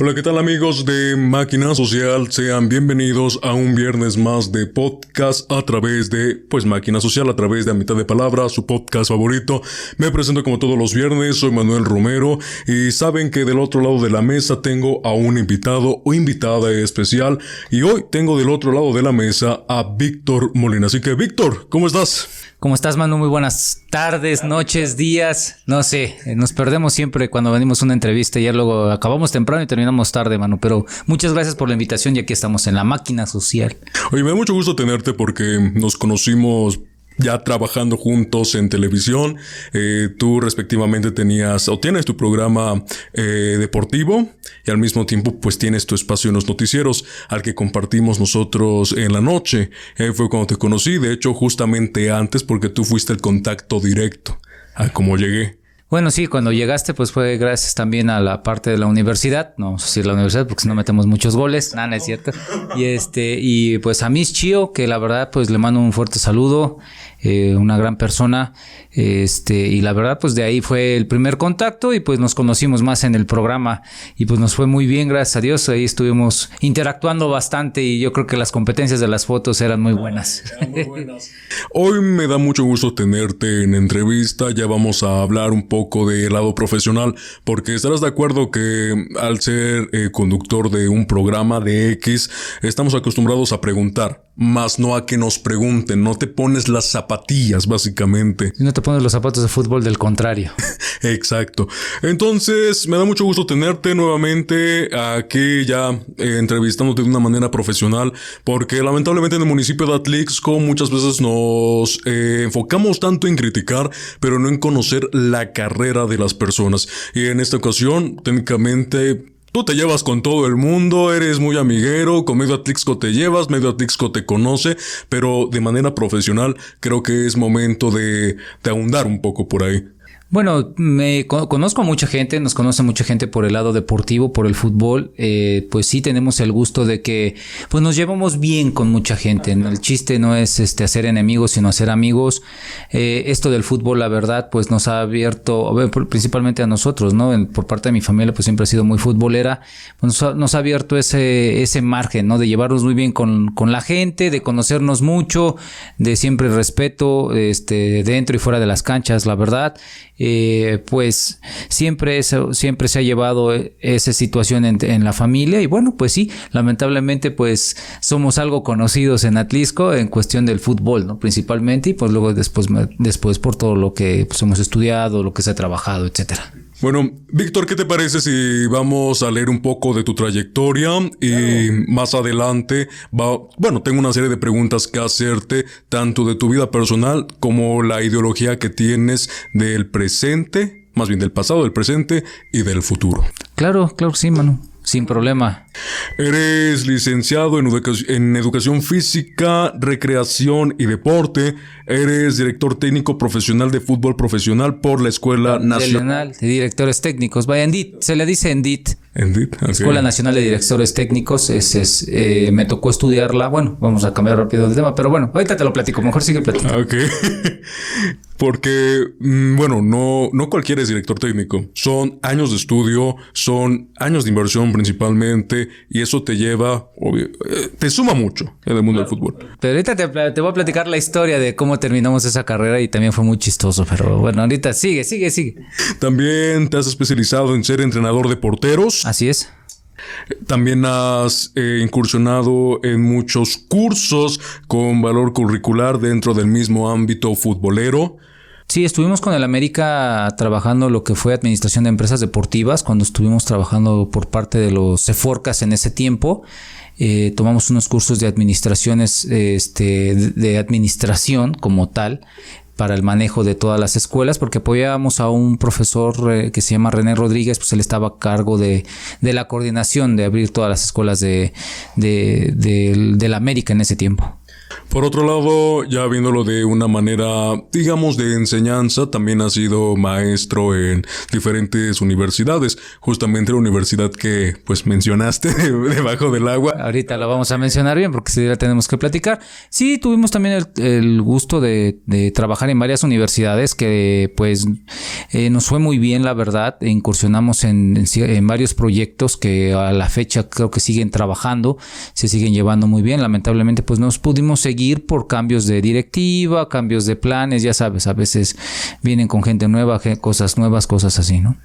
Hola, ¿qué tal amigos de Máquina Social? Sean bienvenidos a un viernes más de podcast a través de, pues, Máquina Social, a través de A Mitad de Palabra, su podcast favorito. Me presento como todos los viernes, soy Manuel Romero y saben que del otro lado de la mesa tengo a un invitado o invitada especial y hoy tengo del otro lado de la mesa a Víctor Molina. Así que, Víctor, ¿cómo estás? ¿Cómo estás, Manu? Muy buenas tardes, noches, días. No sé, eh, nos perdemos siempre cuando venimos a una entrevista y ya luego acabamos temprano y terminamos tarde, Manu. Pero muchas gracias por la invitación y aquí estamos en la máquina social. Oye, me da mucho gusto tenerte porque nos conocimos ya trabajando juntos en televisión. Eh, tú respectivamente tenías o tienes tu programa eh, deportivo y al mismo tiempo pues tienes tu espacio en los noticieros al que compartimos nosotros en la noche. Eh, fue cuando te conocí, de hecho justamente antes porque tú fuiste el contacto directo a cómo llegué. Bueno, sí, cuando llegaste, pues fue gracias también a la parte de la universidad. No vamos a decir la universidad porque si no metemos muchos goles. Nada, es cierto. Y este, y pues a Miss Chio, que la verdad, pues le mando un fuerte saludo. Eh, una gran persona. Este, y la verdad, pues de ahí fue el primer contacto y pues nos conocimos más en el programa y pues nos fue muy bien, gracias a Dios. Ahí estuvimos interactuando bastante y yo creo que las competencias de las fotos eran muy buenas. Hoy me da mucho gusto tenerte en entrevista. Ya vamos a hablar un poco del lado profesional porque estarás de acuerdo que al ser eh, conductor de un programa de X, estamos acostumbrados a preguntar más no a que nos pregunten, no te pones las zapatillas básicamente. no te pones los zapatos de fútbol del contrario. Exacto. Entonces, me da mucho gusto tenerte nuevamente aquí ya eh, entrevistándote de una manera profesional, porque lamentablemente en el municipio de Atlixco muchas veces nos eh, enfocamos tanto en criticar, pero no en conocer la carrera de las personas. Y en esta ocasión, técnicamente Tú te llevas con todo el mundo, eres muy amiguero, con medio Atlixco te llevas, medio Atlixco te conoce, pero de manera profesional creo que es momento de, de ahondar un poco por ahí. Bueno, me conozco a mucha gente, nos conoce mucha gente por el lado deportivo, por el fútbol. Eh, pues sí tenemos el gusto de que pues nos llevamos bien con mucha gente. El chiste no es este hacer enemigos, sino hacer amigos. Eh, esto del fútbol, la verdad, pues nos ha abierto, principalmente a nosotros, ¿no? por parte de mi familia, pues siempre ha sido muy futbolera. Pues nos, ha, abierto ese, ese margen, ¿no? De llevarnos muy bien con, con la gente, de conocernos mucho, de siempre respeto, este, dentro y fuera de las canchas, la verdad. Pues siempre, eso, siempre se ha llevado esa situación en, la familia y bueno, pues sí, lamentablemente pues somos algo conocidos en Atlisco en cuestión del fútbol, ¿no? Principalmente y pues luego después, después por todo lo que pues, hemos estudiado, lo que se ha trabajado, etcétera. Bueno, Víctor, ¿qué te parece si vamos a leer un poco de tu trayectoria y más adelante va, bueno, tengo una serie de preguntas que hacerte tanto de tu vida personal como la ideología que tienes del presente, más bien del pasado, del presente y del futuro. Claro, claro, sí, mano. Sin problema. Eres licenciado en, en, Educación Física, Recreación y Deporte. Eres director técnico profesional de fútbol profesional por la Escuela Nacional de Directores Técnicos. Vaya, Endit, se le dice Escuela Nacional de Directores Técnicos. Es, es eh, me tocó estudiarla. Bueno, vamos a cambiar rápido de tema, pero bueno, ahorita te lo platico. Mejor sigue platicando. Ok. Porque, mm, bueno, no, no cualquiera es director técnico. Son años de estudio, son años de inversión principalmente, y eso te lleva, obvio, eh, te suma mucho en el mundo del fútbol. Pero ahorita te, voy a platicar la historia de cómo terminamos esa carrera y también fue muy chistoso, pero bueno, ahorita sigue, sigue, sigue. También te has especializado en ser entrenador de porteros. Así es. También has eh, incursionado en muchos cursos con valor curricular dentro del mismo ámbito futbolero. Sí, estuvimos con el América trabajando lo que fue administración de empresas deportivas, cuando estuvimos trabajando por parte de los CEFORCAS en ese tiempo. Eh, tomamos unos cursos de administraciones, este, de administración como tal, para el manejo de todas las escuelas, porque apoyábamos a un profesor eh, que se llama René Rodríguez, pues él estaba a cargo de, de la coordinación de abrir todas las escuelas de, de, de, la América en ese tiempo. Por otro lado, ya viéndolo de una manera, digamos, de enseñanza, también ha sido maestro en diferentes universidades, justamente la universidad que pues mencionaste debajo del agua. Ahorita lo vamos a mencionar bien porque si la tenemos que platicar. Sí, tuvimos también el, gusto de, trabajar en varias universidades que pues eh, nos fue muy bien, la verdad. Incursionamos en, en varios proyectos que a la fecha creo que siguen trabajando, se siguen llevando muy bien. Lamentablemente pues nos pudimos seguir por cambios de directiva, cambios de planes, ya sabes, a veces vienen con gente nueva, cosas nuevas, cosas así, ¿no?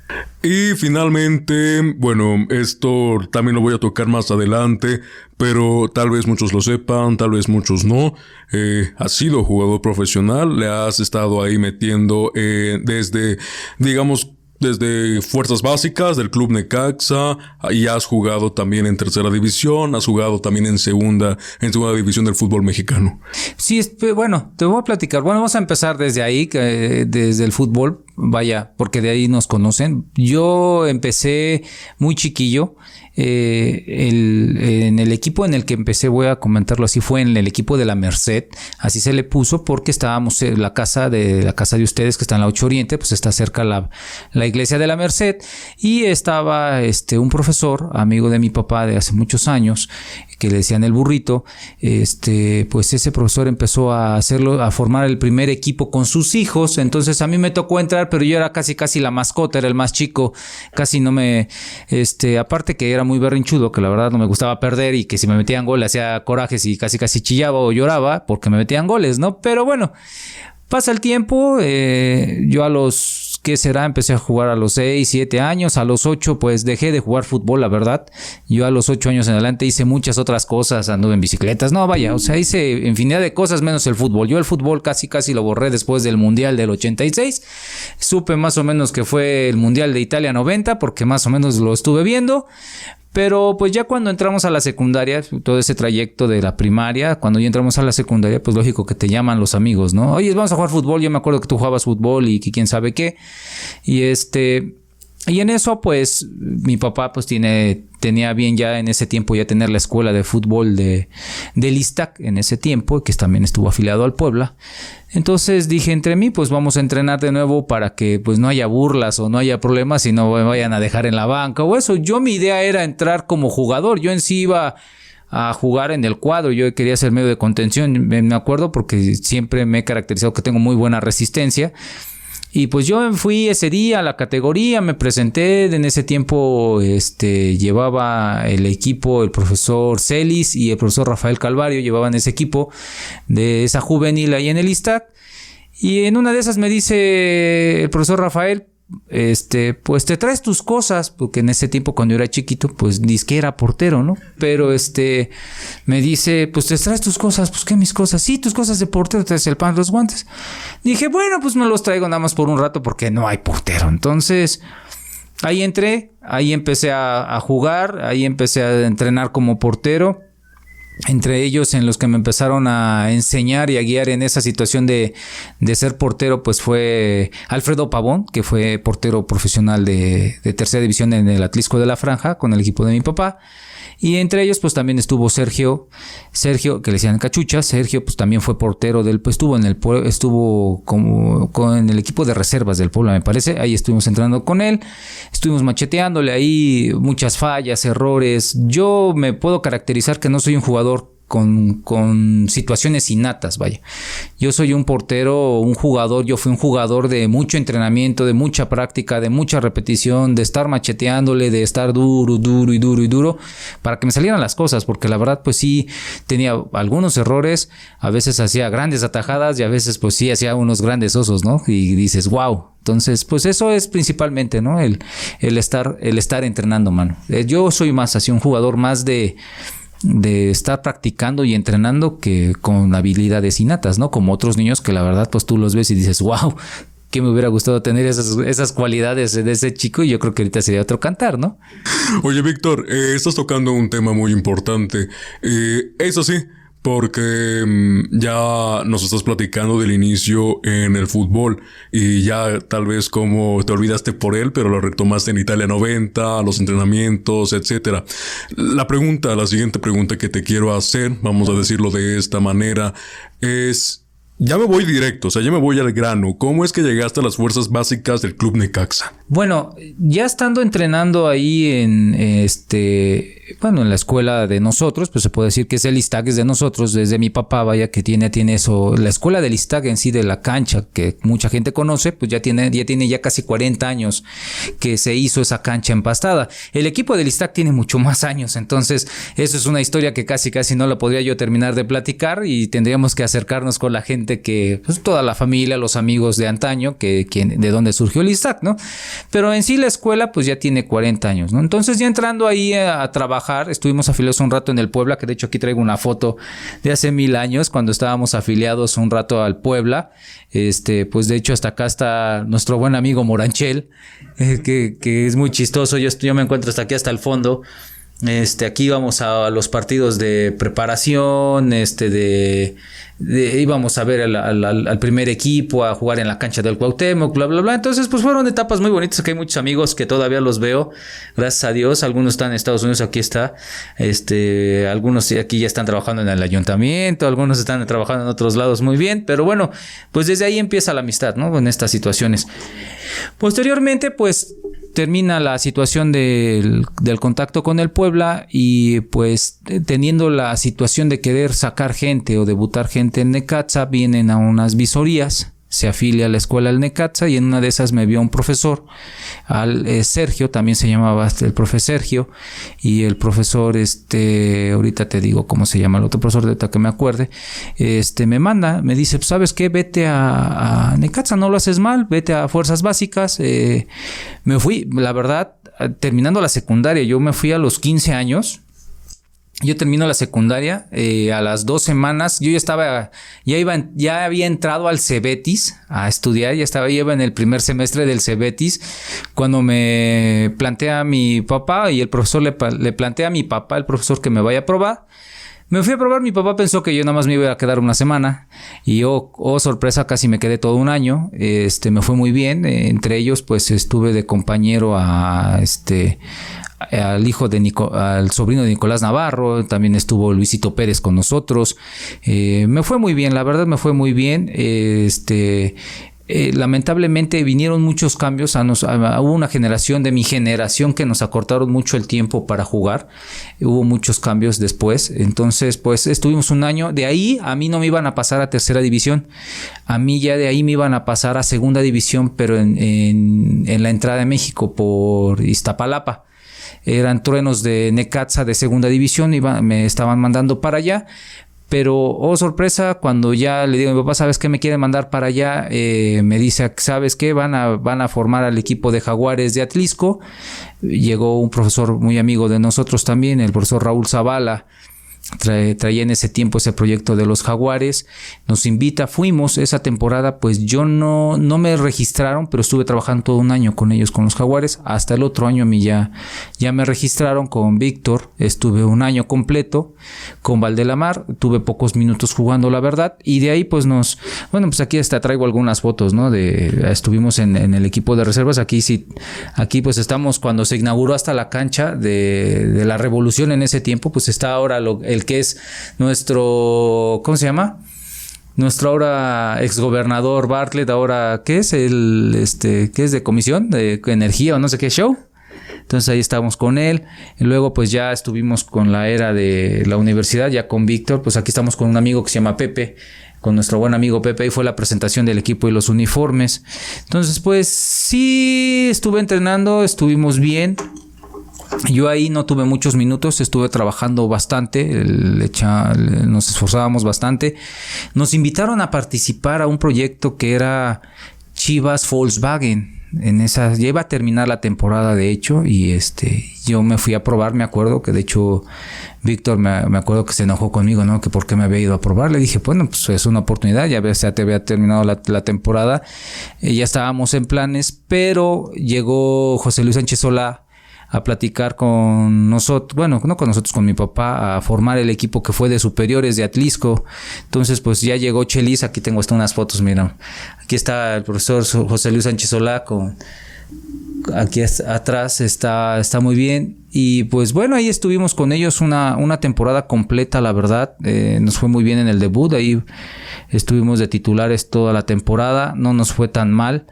Y finalmente, bueno, esto también lo voy a tocar más adelante, pero tal vez muchos lo sepan, tal vez muchos no. Eh, has sido jugador profesional, le has estado ahí metiendo eh, desde, digamos, desde fuerzas básicas del club Necaxa y has jugado también en tercera división, has jugado también en segunda, en segunda división del fútbol mexicano. Sí, bueno, te voy a platicar. Bueno, vamos a empezar desde ahí, desde el fútbol, vaya, porque de ahí nos conocen. Yo empecé muy chiquillo. Eh, en el equipo en el que empecé, voy a comentarlo así, fue en el equipo de la Merced, así se le puso porque estábamos en la casa de la casa de ustedes que está en la 8 Oriente, pues está cerca la, la iglesia de la Merced. Y estaba este un profesor, amigo de mi papá de hace muchos años, que le decían el burrito, este, pues ese profesor empezó a hacerlo, a formar el primer equipo con sus hijos. Entonces a mí me tocó entrar, pero yo era casi casi la mascota, era el más chico, casi no me, este, aparte que era muy berrinchudo, que la verdad no me gustaba perder y que si me metían goles hacía corajes y casi casi chillaba o lloraba porque me metían goles, ¿no? Pero bueno, pasa el tiempo, eh, yo a los ¿qué será? Empecé a jugar a los 6, 7 años, a los 8 pues dejé de jugar fútbol, la verdad. Yo a los 8 años en adelante hice muchas otras cosas, anduve en bicicletas, no, vaya, o sea, hice infinidad de cosas menos el fútbol. Yo el fútbol casi casi lo borré después del Mundial del 86. Supe más o menos que fue el Mundial de Italia 90 porque más o menos lo estuve viendo, pero pues ya cuando entramos a la secundaria, todo ese trayecto de la primaria, cuando ya entramos a la secundaria, pues lógico que te llaman los amigos, ¿no? Oye, vamos a jugar fútbol, yo me acuerdo que tú jugabas fútbol y que quién sabe qué. Y este, y en eso, pues, mi papá, pues, tiene, tenía bien ya en ese tiempo ya tener la escuela de fútbol de, de Listac en ese tiempo, que también estuvo afiliado al Puebla. Entonces dije entre mí, pues vamos a entrenar de nuevo para que pues no haya burlas o no haya problemas y no me vayan a dejar en la banca o eso. Yo mi idea era entrar como jugador. Yo en sí iba a jugar en el cuadro. Yo quería ser medio de contención, me acuerdo, porque siempre me he caracterizado que tengo muy buena resistencia. Y pues yo fui ese día a la categoría, me presenté, en ese tiempo este, llevaba el equipo el profesor Celis y el profesor Rafael Calvario, llevaban ese equipo de esa juvenil ahí en el ISTAC. Y en una de esas me dice el profesor Rafael, este, pues te traes tus cosas, porque en ese tiempo cuando yo era chiquito, pues ni que era portero, ¿no? Pero este, me dice, pues te traes tus cosas, pues qué mis cosas, sí, tus cosas de portero, traes el pan, los guantes. Dije, bueno, pues me los traigo nada más por un rato porque no hay portero. Entonces, ahí entré, ahí empecé a jugar, ahí empecé a entrenar como portero entre ellos en los que me empezaron a enseñar y a guiar en esa situación de, de ser portero, pues fue Alfredo Pavón, que fue portero profesional de, tercera división en el Atlisco de la Franja con el equipo de mi papá. Y entre ellos, pues también estuvo Sergio, Sergio, que le decían cachucha, Sergio, pues también fue portero del, pues estuvo en el estuvo como con el equipo de reservas del pueblo, me parece. Ahí estuvimos entrando con él, estuvimos macheteándole ahí muchas fallas, errores. Yo me puedo caracterizar que no soy un jugador con, con, situaciones innatas, vaya. Yo soy un portero, un jugador, yo fui un jugador de mucho entrenamiento, de mucha práctica, de mucha repetición, de estar macheteándole, de estar duro, duro y duro y duro, para que me salieran las cosas, porque la verdad pues sí tenía algunos errores, a veces hacía grandes atajadas y a veces pues sí hacía unos grandes osos, ¿no? Y dices, wow. Entonces, pues eso es principalmente, ¿no? El, el estar, el estar entrenando, mano. Eh, yo soy más así, un jugador más de de estar practicando y entrenando que con habilidades innatas, ¿no? Como otros niños que la verdad pues tú los ves y dices, wow, que me hubiera gustado tener esas, esas cualidades de ese chico y yo creo que ahorita sería otro cantar, ¿no? Oye, Víctor, eh, estás tocando un tema muy importante. Eh, eso sí, porque mm, ya nos estás platicando del inicio en el fútbol y ya tal vez como te olvidaste por él, pero lo retomaste en Italia 90, los entrenamientos, etcétera. La pregunta, la siguiente pregunta que te quiero hacer, vamos a decirlo de esta manera, es ya me voy directo, o sea, ya me voy al grano. ¿Cómo es que llegaste a las fuerzas básicas del Club Necaxa? Bueno, ya estando entrenando ahí en este bueno, en la escuela de nosotros, pues se puede decir que es el ISTAC, es de nosotros, desde mi papá, vaya, que tiene, tiene eso, la escuela del ISTAC en sí, de la cancha, que mucha gente conoce, pues ya tiene, ya tiene ya casi 40 años que se hizo esa cancha empastada. El equipo del ISTAC tiene mucho más años, entonces eso es una historia que casi casi no la podría yo terminar de platicar y tendríamos que acercarnos con la gente que, pues toda la familia, los amigos de antaño, que, de donde surgió el ISTAC, ¿no? Pero en sí la escuela pues ya tiene 40 años, ¿no? Entonces ya entrando ahí a trabajar, Estuvimos afiliados un rato en el Puebla, que de hecho aquí traigo una foto de hace mil años, cuando estábamos afiliados un rato al Puebla. Este, pues de hecho hasta acá está nuestro buen amigo Moranchel, eh, que, es muy chistoso. Yo, yo me encuentro hasta aquí, hasta el fondo. Este, aquí vamos a los partidos de preparación, este, de, íbamos a ver al, primer equipo, a jugar en la cancha del Cuauhtémoc, bla, bla, bla. Entonces, pues fueron etapas muy bonitas, que hay muchos amigos que todavía los veo, gracias a Dios. Algunos están en Estados Unidos, aquí está. Este, algunos aquí ya están trabajando en el ayuntamiento, algunos están trabajando en otros lados muy bien, pero bueno, pues desde ahí empieza la amistad, ¿no? En estas situaciones. Posteriormente, pues termina la situación del, contacto con el Puebla y pues teniendo la situación de querer sacar gente o debutar gente en Necaxa, vienen a unas visorías se afilia a la escuela del Necaxa y en una de esas me vio un profesor, al eh, Sergio, también se llamaba el profe Sergio, y el profesor, este, ahorita te digo cómo se llama el otro profesor, de que me acuerde, este, me manda, me dice, pues, ¿sabes qué? Vete a, a Necaxa, no lo haces mal, vete a Fuerzas Básicas. Eh, me fui, la verdad, terminando la secundaria, yo me fui a los 15 años, yo termino la secundaria, eh, a las dos semanas, yo ya estaba, ya iba, ya había entrado al Cebetis a estudiar, ya estaba, ya iba en el primer semestre del Cebetis, cuando me plantea mi papá y el profesor le, le plantea a mi papá, el profesor que me vaya a probar. Me fui a probar, mi papá pensó que yo nada más me iba a quedar una semana y oh, oh sorpresa, casi me quedé todo un año. Este, me fue muy bien, entre ellos pues estuve de compañero a este al hijo de Nico, al sobrino de Nicolás Navarro, también estuvo Luisito Pérez con nosotros. Eh, me fue muy bien, la verdad me fue muy bien. este, eh, lamentablemente vinieron muchos cambios, a nos, hubo una generación de mi generación que nos acortaron mucho el tiempo para jugar, hubo muchos cambios después, entonces pues estuvimos un año, de ahí a mí no me iban a pasar a tercera división, a mí ya de ahí me iban a pasar a segunda división, pero en, en la entrada de México por Iztapalapa eran truenos de Necaxa de segunda división, y me estaban mandando para allá. Pero, oh sorpresa, cuando ya le digo a mi papá, ¿sabes qué me quiere mandar para allá? Eh, me dice, ¿sabes qué? Van a, van a formar al equipo de Jaguares de Atlisco. Llegó un profesor muy amigo de nosotros también, el profesor Raúl Zavala, traía en ese tiempo ese proyecto de los jaguares, nos invita, fuimos esa temporada, pues yo no, no me registraron, pero estuve trabajando todo un año con ellos, con los jaguares, hasta el otro año a mí ya, ya me registraron con Víctor, estuve un año completo con Valdelamar, tuve pocos minutos jugando la verdad, y de ahí pues nos, bueno pues aquí hasta traigo algunas fotos, ¿no? De, estuvimos en, el equipo de reservas, aquí sí, aquí pues estamos cuando se inauguró hasta la cancha de, de la revolución en ese tiempo, pues está ahora lo, el que es nuestro, ¿cómo se llama? Nuestro ahora exgobernador Bartlett, ahora, ¿qué es? El, este, ¿qué es de comisión? De energía o no sé qué show. Entonces ahí estábamos con él. Y luego pues ya estuvimos con la era de la universidad, ya con Víctor. Pues aquí estamos con un amigo que se llama Pepe, con nuestro buen amigo Pepe. Ahí fue la presentación del equipo y los uniformes. Entonces pues sí, estuve entrenando, estuvimos bien. Yo ahí no tuve muchos minutos, estuve trabajando bastante, nos esforzábamos bastante. Nos invitaron a participar a un proyecto que era Chivas Volkswagen. En esa, ya iba a terminar la temporada de hecho y este yo me fui a probar, me acuerdo que de hecho Víctor me, acuerdo que se enojó conmigo, ¿no? Que por qué me había ido a probar. Le dije, bueno, pues es una oportunidad, ya, ya te había terminado la, temporada, eh, ya estábamos en planes, pero llegó José Luis Sánchez Solá a platicar con nosotros, bueno, no con nosotros, con mi papá, a formar el equipo que fue de superiores de Atlisco. Entonces, pues ya llegó Chelis, aquí tengo hasta unas fotos, mira. Aquí está el profesor José Luis Sánchez Solá con aquí atrás está, está muy bien. Y pues bueno, ahí estuvimos con ellos una, una temporada completa, la verdad. Eh, nos fue muy bien en el debut. Ahí estuvimos de titulares toda la temporada. No nos fue tan mal.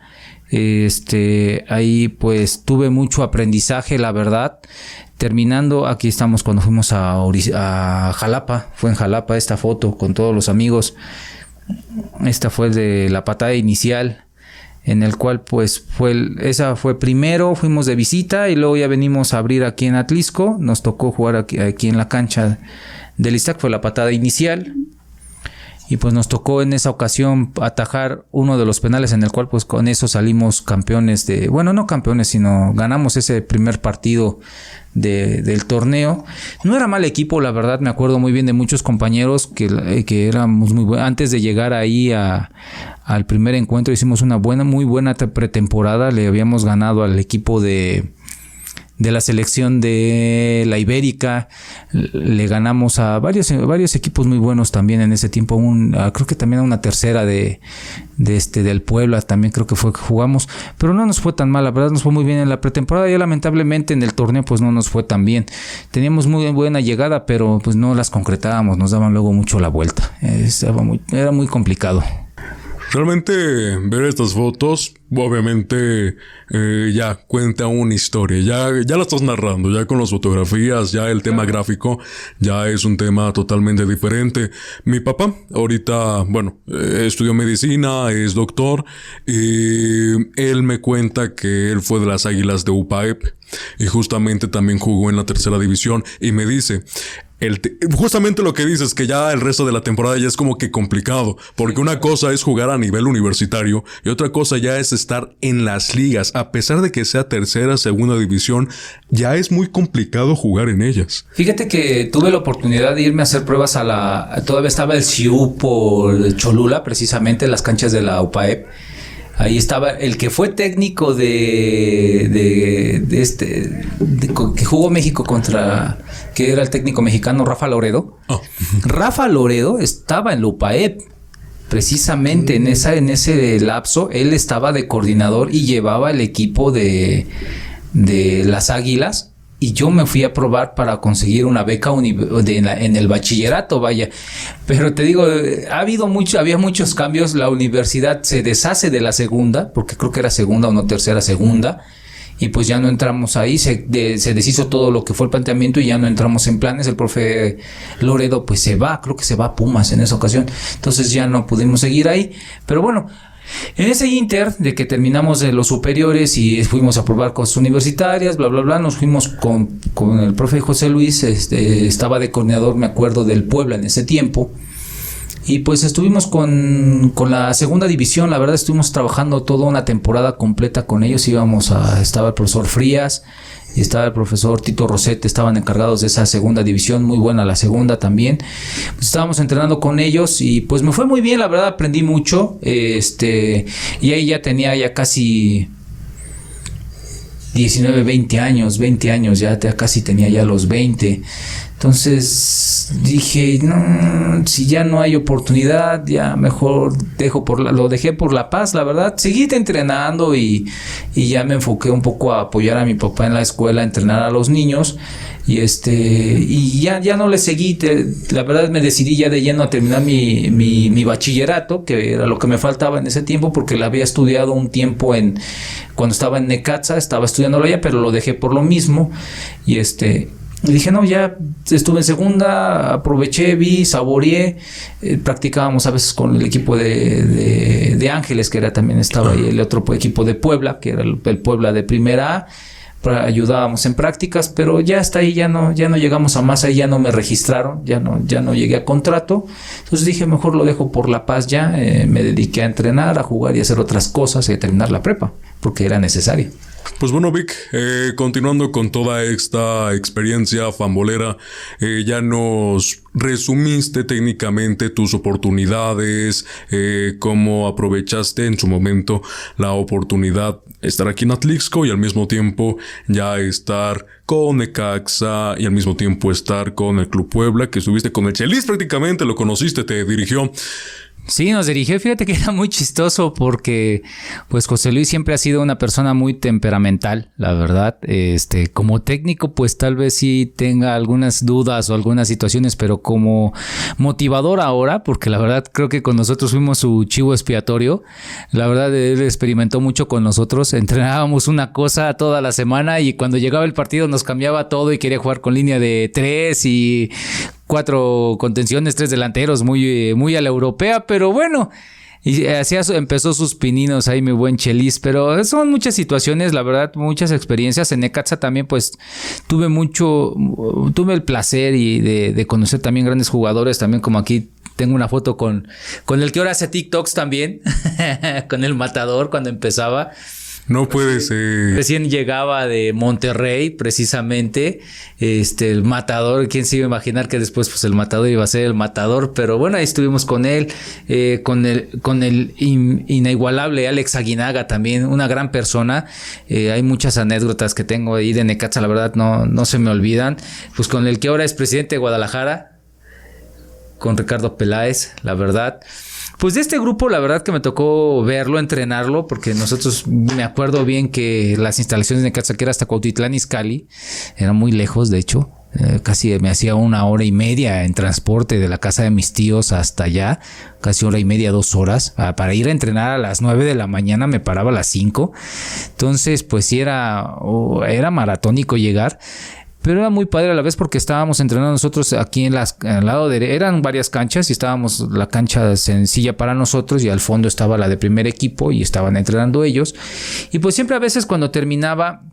Este, ahí pues tuve mucho aprendizaje, la verdad. Terminando, aquí estamos cuando fuimos a, Jalapa. Fue en Jalapa esta foto con todos los amigos. Esta fue de la patada inicial en el cual pues fue esa fue primero, fuimos de visita y luego ya venimos a abrir aquí en Atlisco, nos tocó jugar aquí, en la cancha del Istac, fue la patada inicial y pues nos tocó en esa ocasión atajar uno de los penales en el cual pues con eso salimos campeones de, bueno no campeones sino ganamos ese primer partido del torneo. No era mal equipo, la verdad, me acuerdo muy bien de muchos compañeros que, que éramos muy buenos. Antes de llegar ahí a, al primer encuentro hicimos una buena, muy buena pretemporada, le habíamos ganado al equipo de de la selección de la Ibérica. Le ganamos a varios, varios equipos muy buenos también en ese tiempo. Un, creo que también a una tercera de, este, del Puebla también creo que fue que jugamos. Pero no nos fue tan mal, la verdad nos fue muy bien en la pretemporada. Y lamentablemente en el torneo pues no nos fue tan bien. Teníamos muy buena llegada, pero pues no las concretábamos. Nos daban luego mucho la vuelta. Estaba muy, era muy complicado. Realmente ver estas fotos, obviamente eh, ya cuenta una historia, ya, ya la estás narrando, ya con las fotografías, ya el tema gráfico, ya es un tema totalmente diferente. Mi papá, ahorita, bueno, eh, estudió medicina, es doctor, y él me cuenta que él fue de las Águilas de UPAEP y justamente también jugó en la tercera división y me dice, justamente lo que dices, que ya el resto de la temporada ya es como que complicado, porque una cosa es jugar a nivel universitario y otra cosa ya es estar en las ligas, a pesar de que sea tercera, segunda división, ya es muy complicado jugar en ellas. Fíjate que tuve la oportunidad de irme a hacer pruebas a la, todavía estaba el CIU por Cholula, precisamente en las canchas de la UPAEP. Ahí estaba el que fue técnico de, de, este, que jugó México contra, que era el técnico mexicano Rafa Loredo. Oh. Rafa Loredo estaba en Lupaep. Precisamente en, esa, en ese lapso, él estaba de coordinador y llevaba el equipo de, de las Águilas y yo me fui a probar para conseguir una beca en, el bachillerato, vaya. Pero te digo, ha habido mucho, había muchos cambios. La universidad se deshace de la segunda, porque creo que era segunda o no tercera, segunda. Y pues ya no entramos ahí, se, se deshizo todo lo que fue el planteamiento y ya no entramos en planes. El profe Loredo pues se va, creo que se va a Pumas en esa ocasión. Entonces ya no pudimos seguir ahí. Pero bueno, en ese inter de que terminamos de los superiores y fuimos a probar cosas universitarias, bla, bla, bla, nos fuimos con, con el profe José Luis, este, estaba de coordinador, me acuerdo, del Puebla en ese tiempo. Y pues estuvimos con, con, la segunda división, la verdad estuvimos trabajando toda una temporada completa con ellos, íbamos a, estaba el profesor Frías, y estaba el profesor Tito Rosete, estaban encargados de esa segunda división, muy buena la segunda también. Pues estábamos entrenando con ellos y pues me fue muy bien, la verdad aprendí mucho. Este, y ahí ya tenía ya casi 19, 20 años, 20 años, ya casi tenía ya los 20. Entonces dije, no, si ya no hay oportunidad, ya mejor dejo por la, lo dejé por la paz, la verdad. Seguí entrenando y, y, ya me enfoqué un poco a apoyar a mi papá en la escuela, a entrenar a los niños. Y este, y ya, ya no le seguí, la verdad me decidí ya de lleno a terminar mi, mi, mi, bachillerato, que era lo que me faltaba en ese tiempo, porque la había estudiado un tiempo en, cuando estaba en Necaxa, estaba estudiándolo allá, pero lo dejé por lo mismo. Y este, y dije, no, ya estuve en segunda, aproveché, vi, saboreé. Eh, practicábamos a veces con el equipo de, de, Ángeles, que era también estaba ahí, el otro equipo de Puebla, que era el, Puebla de primera A. Ayudábamos en prácticas, pero ya hasta ahí ya no, ya no llegamos a más, ahí ya no me registraron, ya no, ya no llegué a contrato. Entonces dije, mejor lo dejo por la paz ya. Eh, me dediqué a entrenar, a jugar y a hacer otras cosas y a terminar la prepa, porque era necesario. Pues bueno, Vic, eh, continuando con toda esta experiencia fambolera, eh, ya nos resumiste técnicamente tus oportunidades, eh, cómo aprovechaste en su momento la oportunidad de estar aquí en Atlixco y al mismo tiempo ya estar con Necaxa y al mismo tiempo estar con el Club Puebla, que estuviste con el Chelis prácticamente, lo conociste, te dirigió. Sí, nos dirigió. Fíjate que era muy chistoso porque, pues, José Luis siempre ha sido una persona muy temperamental, la verdad. Este, como técnico, pues tal vez sí tenga algunas dudas o algunas situaciones, pero como motivador ahora, porque la verdad creo que con nosotros fuimos su chivo expiatorio. La verdad, él experimentó mucho con nosotros. Entrenábamos una cosa toda la semana y cuando llegaba el partido nos cambiaba todo y quería jugar con línea de tres y cuatro contenciones, tres delanteros, muy, muy a la europea, pero bueno. Y así empezó sus pininos ahí, mi buen Chelis. Pero son muchas situaciones, la verdad, muchas experiencias. En Necaxa también, pues, tuve mucho, tuve el placer y de, conocer también grandes jugadores, también como aquí tengo una foto con, con el que ahora hace TikToks también, con el matador cuando empezaba. No puede ser. Recién llegaba de Monterrey, precisamente. Este, el matador. ¿Quién se iba a imaginar que después, pues, el matador iba a ser el matador? Pero bueno, ahí estuvimos con él, eh, con el, con el inigualable Alex Aguinaga también, una gran persona. Eh, hay muchas anécdotas que tengo ahí de Necaxa, la verdad, no, no se me olvidan. Pues con el que ahora es presidente de Guadalajara, con Ricardo Peláez, la verdad. Pues de este grupo, la verdad que me tocó verlo, entrenarlo, porque nosotros me acuerdo bien que las instalaciones de Necaxa, que era hasta Cuautitlán Izcalli, eran muy lejos, de hecho. Eh, casi me hacía una hora y media en transporte de la casa de mis tíos hasta allá, casi hora y media, dos horas. Para ir a entrenar a las nueve de la mañana me paraba a las cinco. Entonces, pues sí era, era maratónico llegar pero era muy padre a la vez porque estábamos entrenando nosotros aquí en las al lado de eran varias canchas y estábamos la cancha sencilla para nosotros y al fondo estaba la de primer equipo y estaban entrenando ellos. Y pues siempre a veces cuando terminaba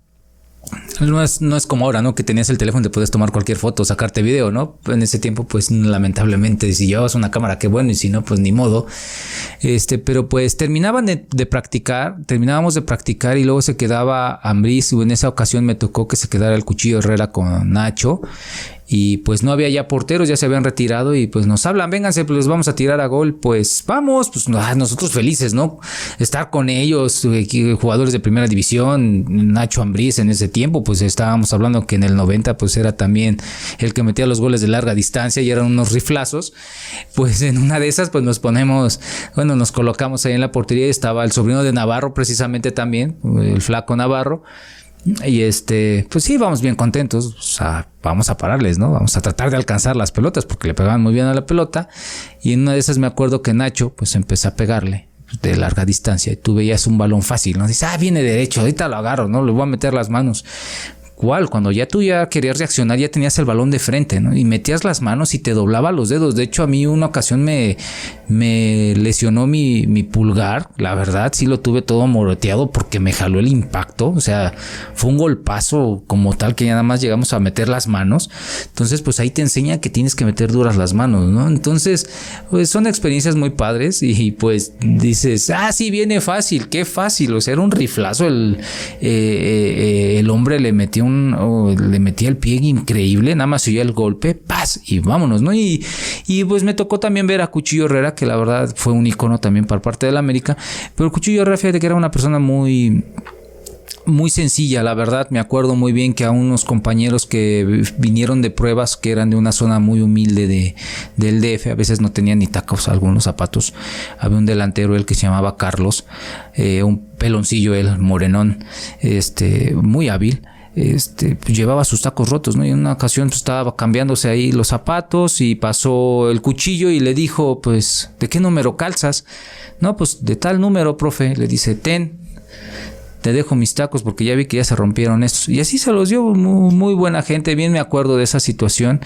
no es, no es como ahora, ¿no? Que tenías el teléfono y te puedes tomar cualquier foto, sacarte video, ¿no? En ese tiempo, pues lamentablemente, si llevabas una cámara, qué bueno, y si no, pues ni modo. Este, pero pues terminaban de, practicar, terminábamos de practicar y luego se quedaba Ambris, en esa ocasión me tocó que se quedara el cuchillo Herrera con Nacho y pues no había ya porteros, ya se habían retirado y pues nos hablan, vénganse, pues les vamos a tirar a gol, pues vamos, pues ah, nosotros felices, ¿no? Estar con ellos, eh, jugadores de primera división, Nacho Ambriz en ese tiempo, pues estábamos hablando que en el 90 pues era también el que metía los goles de larga distancia y eran unos riflazos, pues en una de esas pues nos ponemos, bueno, nos colocamos ahí en la portería y estaba el sobrino de Navarro precisamente también, el flaco Navarro, y este, pues sí, vamos bien contentos. O sea, vamos a pararles, ¿no? Vamos a tratar de alcanzar las pelotas porque le pegaban muy bien a la pelota. Y en una de esas me acuerdo que Nacho, pues empezó a pegarle de larga distancia y tú veías un balón fácil, ¿no? Dices, ah, viene derecho, ahorita lo agarro, ¿no? Le voy a meter las manos. ¿Cuál? Cuando ya tú ya querías reaccionar, ya tenías el balón de frente, ¿no? Y metías las manos y te doblaba los dedos. De hecho, a mí una ocasión me, me lesionó mi, mi pulgar. La verdad, sí lo tuve todo moroteado porque me jaló el impacto. O sea, fue un golpazo como tal que ya nada más llegamos a meter las manos. Entonces, pues ahí te enseña que tienes que meter duras las manos, ¿no? Entonces, pues son experiencias muy padres y pues dices, ah, sí, viene fácil, qué fácil. O sea, era un riflazo. El, eh, eh, el hombre le metió le metía el pie increíble, nada más oía el golpe, paz, y vámonos, ¿no? Y, y pues me tocó también ver a Cuchillo Herrera, que la verdad fue un icono también para parte de la América, pero Cuchillo Herrera, fíjate que era una persona muy muy sencilla, la verdad. Me acuerdo muy bien que a unos compañeros que vinieron de pruebas, que eran de una zona muy humilde de, del DF, a veces no tenían ni tacos, algunos zapatos. Había un delantero, el que se llamaba Carlos, eh, un peloncillo, el morenón, este, muy hábil este, pues, llevaba sus tacos rotos, ¿no? Y en una ocasión pues, estaba cambiándose ahí los zapatos y pasó el cuchillo y le dijo, pues, ¿de qué número calzas? No, pues de tal número, profe. Le dice, ten, te dejo mis tacos porque ya vi que ya se rompieron estos. Y así se los dio muy, buena gente, bien me acuerdo de esa situación.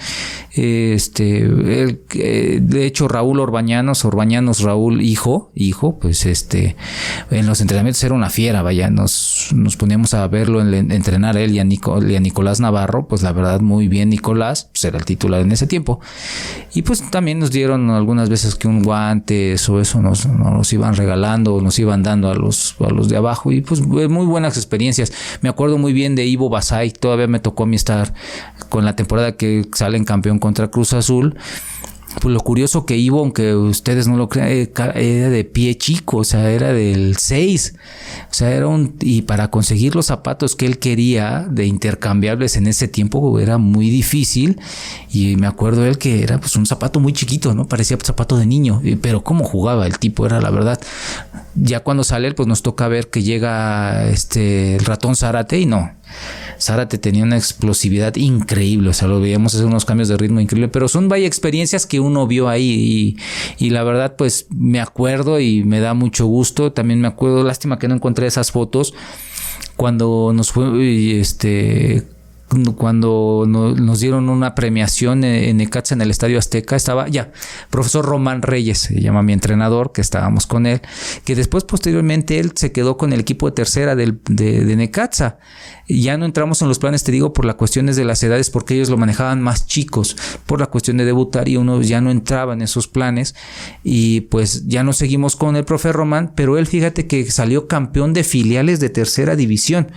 Este, de hecho, Raúl Orbañanos, Orbañanos Raúl, hijo, hijo, pues este, en los entrenamientos era una fiera, vaya, nos, nos poníamos a verlo, en, entrenar él y a, Nicolás Navarro, pues la verdad muy bien Nicolás, pues era el titular en ese tiempo. Y pues también nos dieron algunas veces que un guante o eso nos, nos iban regalando, nos iban dando a los, a los de abajo y pues muy buenas experiencias. Me acuerdo muy bien de Ivo Basay, todavía me tocó a mí estar con la temporada que salen campeón contra Cruz Azul. Pues lo curioso que Ivo, aunque ustedes no lo crean, eh, era de pie chico, o sea, era del 6. O sea, era un. Y para conseguir los zapatos que él quería de intercambiables en ese tiempo era muy difícil. Y me acuerdo él que era pues un zapato muy chiquito, ¿no? Parecía zapato de niño. Pero cómo jugaba el tipo, era la verdad. Ya cuando sale él, pues nos toca ver que llega este el ratón Zárate y no Zárate tenía una explosividad increíble, o sea, lo veíamos hacer unos cambios de ritmo increíble, pero son vaya experiencias que uno vio ahí y, y, la verdad pues me acuerdo y me da mucho gusto, también me acuerdo, lástima que no encontré esas fotos. Cuando nos fue este cuando nos dieron una premiación en Ecatza en el Estadio Azteca, estaba ya, profesor Román Reyes, se llama mi entrenador, que estábamos con él, que después posteriormente él se quedó con el equipo de tercera del, de, de Necaxa. Ya no entramos en los planes, te digo, por las cuestiones de las edades, porque ellos lo manejaban más chicos, por la cuestión de debutar y uno ya no entraba en esos planes y pues ya no seguimos con el profe Román, pero él fíjate que salió campeón de filiales de tercera división.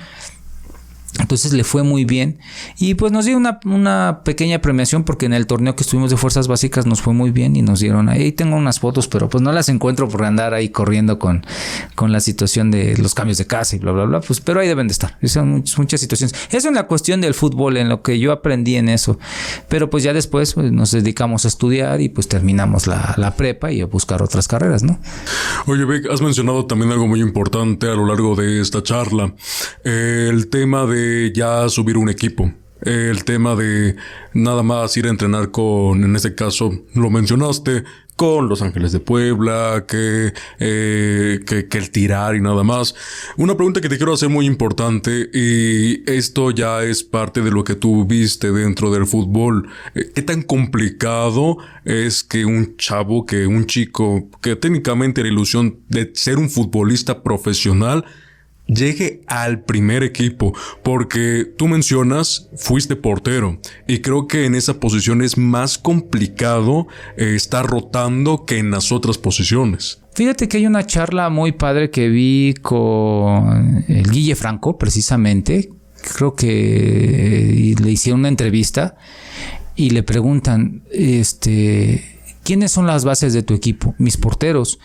Entonces le fue muy bien. Y pues nos dio una, una, pequeña premiación porque en el torneo que estuvimos de fuerzas básicas nos fue muy bien y nos dieron ahí. Tengo unas fotos pero pues no las encuentro por andar ahí corriendo con, con la situación de los cambios de casa y bla bla bla pues pero ahí deben de estar. Son muchas, situaciones. Eso es la cuestión del fútbol en lo que yo aprendí en eso. Pero pues ya después pues, nos dedicamos a estudiar y pues terminamos la, la prepa y a buscar otras carreras no oye Beck has mencionado también algo muy importante a lo largo de esta charla. El tema de ya subir un equipo. El tema de nada más ir a entrenar con, en este caso, lo mencionaste, con Los Ángeles de Puebla, que, eh, que, que, el tirar y nada más. Una pregunta que te quiero hacer muy importante, y esto ya es parte de lo que tú viste dentro del fútbol. Eh, ¿Qué tan complicado es que un chavo, que un chico, que técnicamente la ilusión de ser un futbolista profesional, llegue al primer equipo, porque tú mencionas, fuiste portero, y creo que en esa posición es más complicado eh, estar rotando que en las otras posiciones. Fíjate que hay una charla muy padre que vi con el Guille Franco, precisamente. Creo que le hicieron una entrevista y le preguntan, este, ¿Quiénes son las bases de tu equipo? Mis porteros.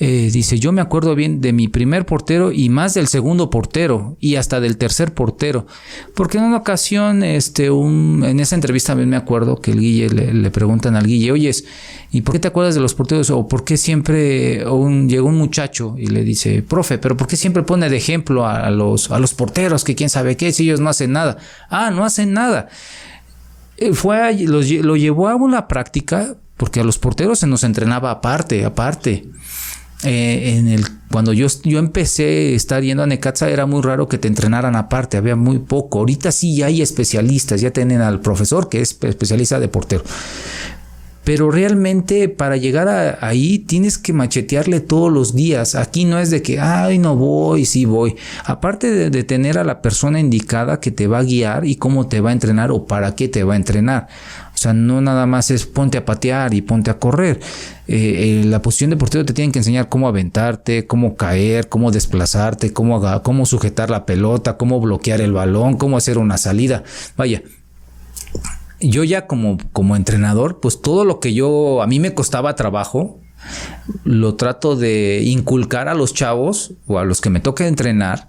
Eh, dice, yo me acuerdo bien de mi primer portero y más del segundo portero y hasta del tercer portero. Porque en una ocasión, este, un, en esa entrevista también me acuerdo que el Guille le, preguntan al Guille, oyes, ¿y por qué te acuerdas de los porteros? O por qué siempre llegó un muchacho y le dice, profe, pero ¿por qué siempre pone de ejemplo a, los, a los porteros que quién sabe qué si ellos no hacen nada? Ah, no hacen nada. Eh, fue, lo, lo llevó a una práctica porque a los porteros se nos entrenaba aparte, aparte. Eh, en el, cuando yo, yo empecé a estar yendo a Necaxa era muy raro que te entrenaran aparte, había muy poco. Ahorita sí hay especialistas, ya tienen al profesor que es especialista de portero. Pero realmente para llegar ahí tienes que machetearle todos los días. Aquí no es de que, ay, no voy, sí voy. Aparte de, de, tener a la persona indicada que te va a guiar y cómo te va a entrenar o para qué te va a entrenar. O sea, no nada más es ponte a patear y ponte a correr. Eh, eh, la posición de portero te tienen que enseñar cómo aventarte, cómo caer, cómo desplazarte, cómo, cómo sujetar la pelota, cómo bloquear el balón, cómo hacer una salida. Vaya, yo ya como, como entrenador, pues todo lo que yo, a mí me costaba trabajo, lo trato de inculcar a los chavos o a los que me toque entrenar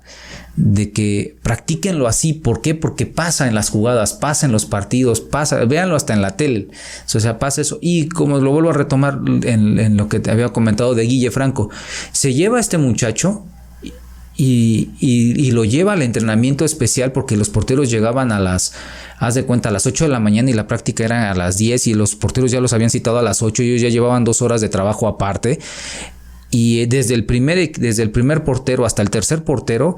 de que practíquenlo así. ¿Por qué? Porque pasa en las jugadas, pasa en los partidos, pasa, véanlo hasta en la tele. O sea, pasa eso. Y como lo vuelvo a retomar en, lo que te había comentado de Guille Franco, se lleva este muchacho y, y, lo lleva al entrenamiento especial porque los porteros llegaban a las, haz de cuenta, a las 8 de la mañana y la práctica era a las 10 y los porteros ya los habían citado a las 8 y ellos ya llevaban dos horas de trabajo aparte. Y desde el primer, desde el primer portero hasta el tercer portero,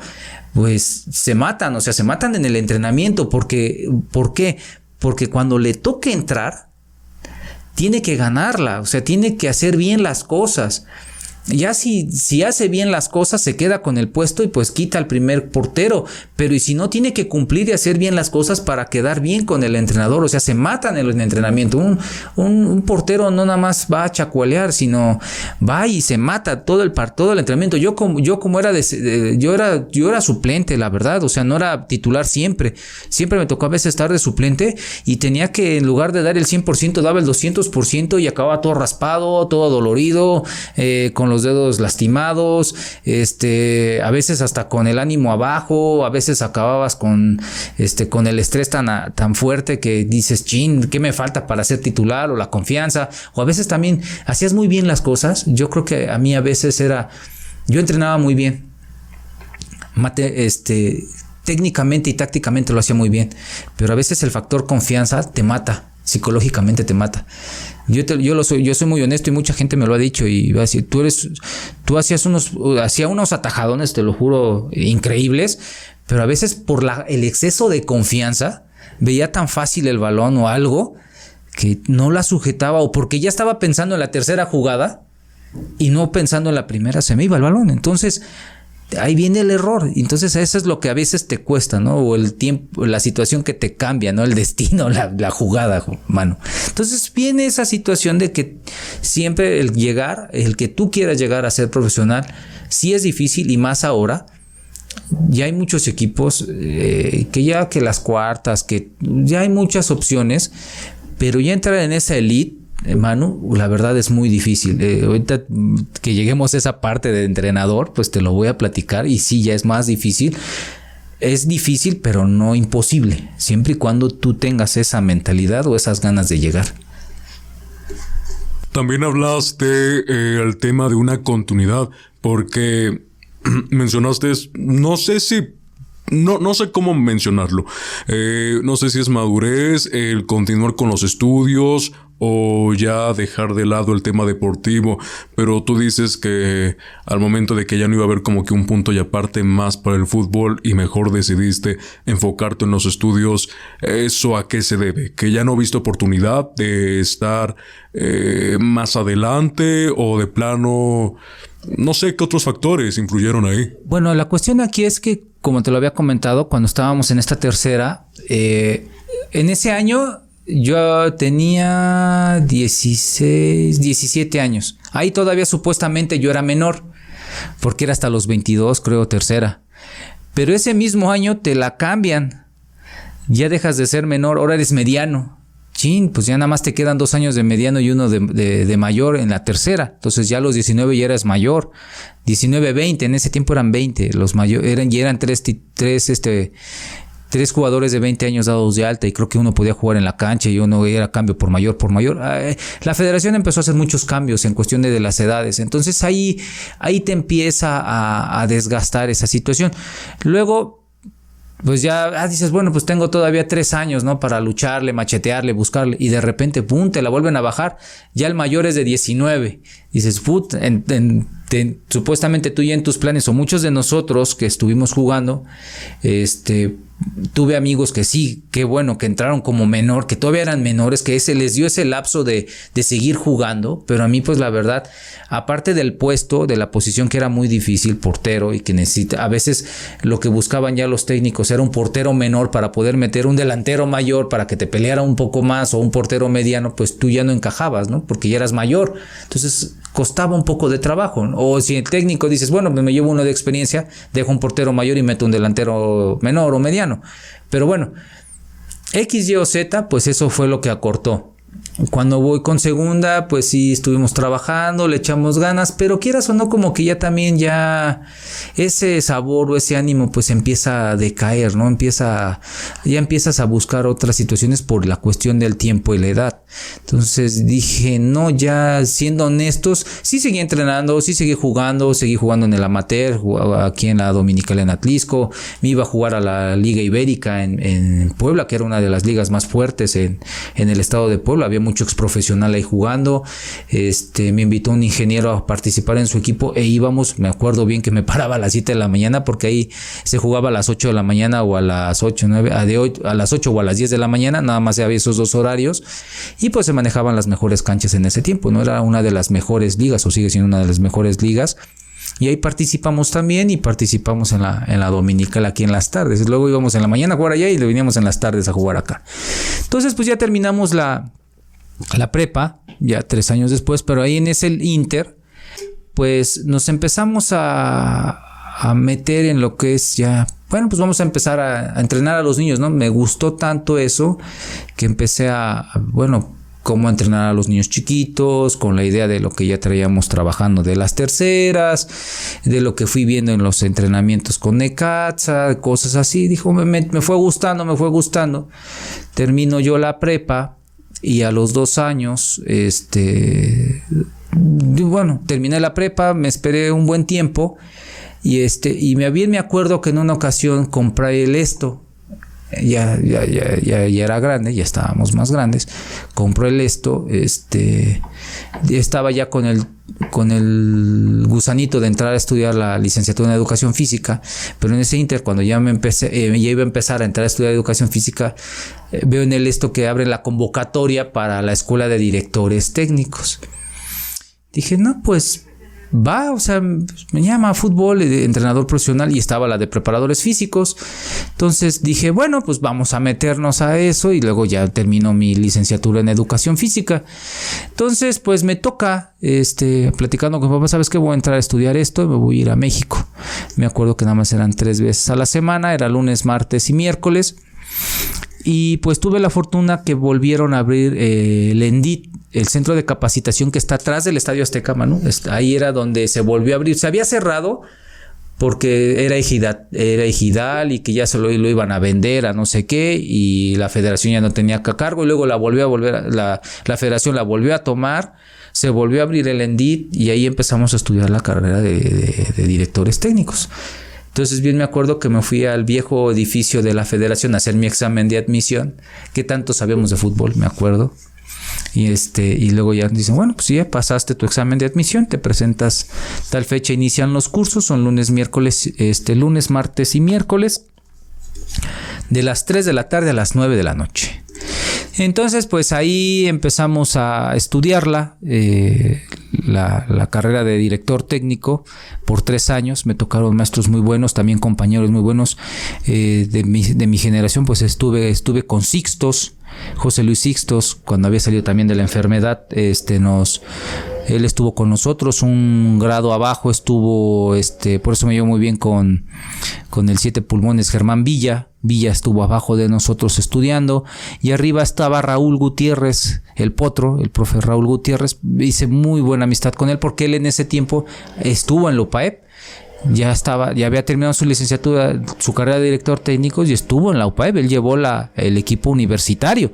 pues se matan, o sea, se matan en el entrenamiento. Porque, ¿Por qué? Porque cuando le toque entrar, tiene que ganarla, o sea, tiene que hacer bien las cosas. Ya si, si hace bien las cosas, se queda con el puesto y pues quita al primer portero. Pero y si no, tiene que cumplir y hacer bien las cosas para quedar bien con el entrenador. O sea, se matan en el entrenamiento. Un, un, portero no nada más va a chacualear, sino va y se mata todo el, todo el entrenamiento. Yo como, yo como era, de, yo era, yo era suplente, la verdad. O sea, no era titular siempre. Siempre me tocó a veces estar de suplente y tenía que en lugar de dar el 100% daba el 200% y acababa todo raspado, todo dolorido, eh, con los dedos lastimados, este, a veces hasta con el ánimo abajo, a veces acababas con, este, con el estrés tan, tan fuerte que dices, chin, ¿qué me falta para ser titular? O la confianza, o a veces también hacías muy bien las cosas. Yo creo que a mí a veces era, yo entrenaba muy bien. Mate, este, técnicamente y tácticamente lo hacía muy bien, pero a veces el factor confianza te mata, psicológicamente te mata. Yo, yo, lo soy, yo soy muy honesto y mucha gente me lo ha dicho y va a decir, tú eres, tú hacías unos, hacía unos atajadones, te lo juro, increíbles, pero a veces por el exceso de confianza veía tan fácil el balón o algo que no la sujetaba o porque ya estaba pensando en la tercera jugada y no pensando en la primera se me iba el balón. Entonces, ahí viene el error. Entonces eso es lo que a veces te cuesta, ¿no? O el tiempo, la situación que te cambia, ¿no? El destino, la, jugada, mano. Entonces viene esa situación de que siempre el llegar, el que tú quieras llegar a ser profesional, sí es difícil y más ahora. Ya hay muchos equipos eh, que ya que las cuartas, que ya hay muchas opciones, pero ya entrar en esa elite eh, Manu, la verdad es muy difícil. Eh, ahorita que lleguemos a esa parte de entrenador, pues te lo voy a platicar y sí, ya es más difícil. Es difícil, pero no imposible, siempre y cuando tú tengas esa mentalidad o esas ganas de llegar. También hablaste eh, el tema de una continuidad, porque mencionaste, no sé si no, no sé cómo mencionarlo. no sé si es madurez, el continuar con los estudios o ya dejar de lado el tema deportivo, pero tú dices que al momento de que ya no iba a haber como que un punto y aparte más para el fútbol y mejor decidiste enfocarte en los estudios, ¿eso a qué se debe? ¿Que ya no viste oportunidad de estar eh, más adelante o de plano... No sé qué otros factores influyeron ahí. Bueno, la cuestión aquí es que, como te lo había comentado, cuando estábamos en esta tercera, eh, en ese año yo tenía 16, 17 años. Ahí todavía supuestamente yo era menor, porque era hasta los 22, creo, tercera. Pero ese mismo año te la cambian. Ya dejas de ser menor, ahora eres mediano. Chin, pues ya nada más te quedan dos años de mediano y uno de, mayor en la tercera. Entonces ya a los 19 ya eras mayor. 19, 20, en ese tiempo eran 20. Los mayores eran, y eran tres, tres este, tres jugadores de 20 años dados de alta y creo que uno podía jugar en la cancha y uno era cambio por mayor por mayor. Eh, la federación empezó a hacer muchos cambios en cuestión de, las edades. Entonces ahí, ahí te empieza a, desgastar esa situación. Luego, pues ya ah, dices, bueno, pues tengo todavía tres años, ¿no? Para lucharle, machetearle, buscarle. Y de repente, pum, te la vuelven a bajar. Ya el mayor es de 19. Dices, put, supuestamente tú ya en tus planes, o muchos de nosotros que estuvimos jugando, este tuve amigos que sí, qué bueno, que entraron como menor, que todavía eran menores, que ese les dio ese lapso de, de, seguir jugando, pero a mí pues la verdad, aparte del puesto, de la posición que era muy difícil, portero, y que necesita, a veces lo que buscaban ya los técnicos era un portero menor para poder meter un delantero mayor para que te peleara un poco más o un portero mediano, pues tú ya no encajabas, ¿no? Porque ya eras mayor. Entonces costaba un poco de trabajo. O si el técnico dices, bueno, me llevo uno de experiencia, dejo un portero mayor y meto un delantero menor o mediano. Pero bueno, X, Y o Z, pues eso fue lo que acortó. Cuando voy con segunda, pues sí estuvimos trabajando, le echamos ganas, pero quieras o no, como que ya también ya ese sabor o ese ánimo pues empieza a decaer, ¿no? Empieza, ya empiezas a buscar otras situaciones por la cuestión del tiempo y la edad. Entonces dije, no, ya siendo honestos, sí seguí entrenando, sí seguí jugando, seguí jugando en el amateur, jugaba aquí en la Dominical en Atlisco, me iba a jugar a la Liga Ibérica en, Puebla, que era una de las ligas más fuertes en, en el estado de Puebla, había mucho ex profesional ahí jugando. Este, me invitó un ingeniero a participar en su equipo e íbamos, me acuerdo bien que me paraba a las 7 de la mañana porque ahí se jugaba a las 8 de la mañana o a las 8, 9, a, de a las 8 o a las 10 de la mañana, nada más había esos dos horarios y pues se manejaban las mejores canchas en ese tiempo, no era una de las mejores ligas o sigue siendo una de las mejores ligas. Y ahí participamos también y participamos en la, en la dominical aquí en las tardes. Luego íbamos en la mañana a jugar allá y le veníamos en las tardes a jugar acá. Entonces pues ya terminamos la, la prepa, ya tres años después, pero ahí en ese Inter, pues nos empezamos a, a meter en lo que es ya, bueno, pues vamos a empezar a, entrenar a los niños, ¿no? Me gustó tanto eso que empecé a, bueno, cómo entrenar a los niños chiquitos, con la idea de lo que ya traíamos trabajando de las terceras, de lo que fui viendo en los entrenamientos con Necaxa, cosas así. Dijo, me, me fue gustando, me fue gustando. Termino yo la prepa y a los dos años, este, bueno, terminé la prepa, me esperé un buen tiempo y este, y me bien me acuerdo que en una ocasión compré el esto, ya, ya, ya, ya, era grande, ya estábamos más grandes, compró el esto, este, estaba ya con el, con el gusanito de entrar a estudiar la licenciatura en educación física, pero en ese inter, cuando ya me empecé, eh, ya iba a empezar a entrar a estudiar educación física, eh, veo en el esto que abre la convocatoria para la escuela de directores técnicos. Dije, no, pues va, o sea, me llama fútbol, de entrenador profesional y estaba la de preparadores físicos. Entonces dije, bueno, pues vamos a meternos a eso y luego ya termino mi licenciatura en educación física. Entonces, pues me toca, este, platicando con mi papá, sabes que voy a entrar a estudiar esto y me voy a ir a México. Me acuerdo que nada más eran tres veces a la semana, era lunes, martes y miércoles. Y pues tuve la fortuna que volvieron a abrir eh, el ENDIT, el centro de capacitación que está atrás del Estadio Azteca, Manu. Ahí era donde se volvió a abrir. Se había cerrado porque era ejidal, era ejidal y que ya se lo, iban a vender a no sé qué y la federación ya no tenía que cargo y luego la volvió a volver, la, federación la volvió a tomar, se volvió a abrir el ENDIT y ahí empezamos a estudiar la carrera de directores técnicos. Entonces bien me acuerdo que me fui al viejo edificio de la federación a hacer mi examen de admisión, que tanto sabíamos de fútbol, me acuerdo. Y este, y luego ya dicen, bueno, pues ya pasaste tu examen de admisión, te presentas tal fecha, inician los cursos, son lunes, miércoles, este, lunes, martes y miércoles, de las 3 de la tarde a las 9 de la noche. Entonces, pues ahí empezamos a estudiarla, eh, la, carrera de director técnico por tres años. Me tocaron maestros muy buenos, también compañeros muy buenos eh, de, mi, de, mi, generación. Pues estuve, estuve con Sixtos, José Luis Sixtos, cuando había salido también de la enfermedad, este nos él estuvo con nosotros, un grado abajo estuvo, este, por eso me llevo muy bien con, con el Siete Pulmones Germán Villa. Villa estuvo abajo de nosotros estudiando y arriba estaba Raúl Gutiérrez, el potro, el profe Raúl Gutiérrez. Hice muy buena amistad con él porque él en ese tiempo estuvo en Lopaep ya estaba, ya había terminado su licenciatura, su carrera de director técnico y estuvo en la UPAEP. Él llevó la, el equipo universitario.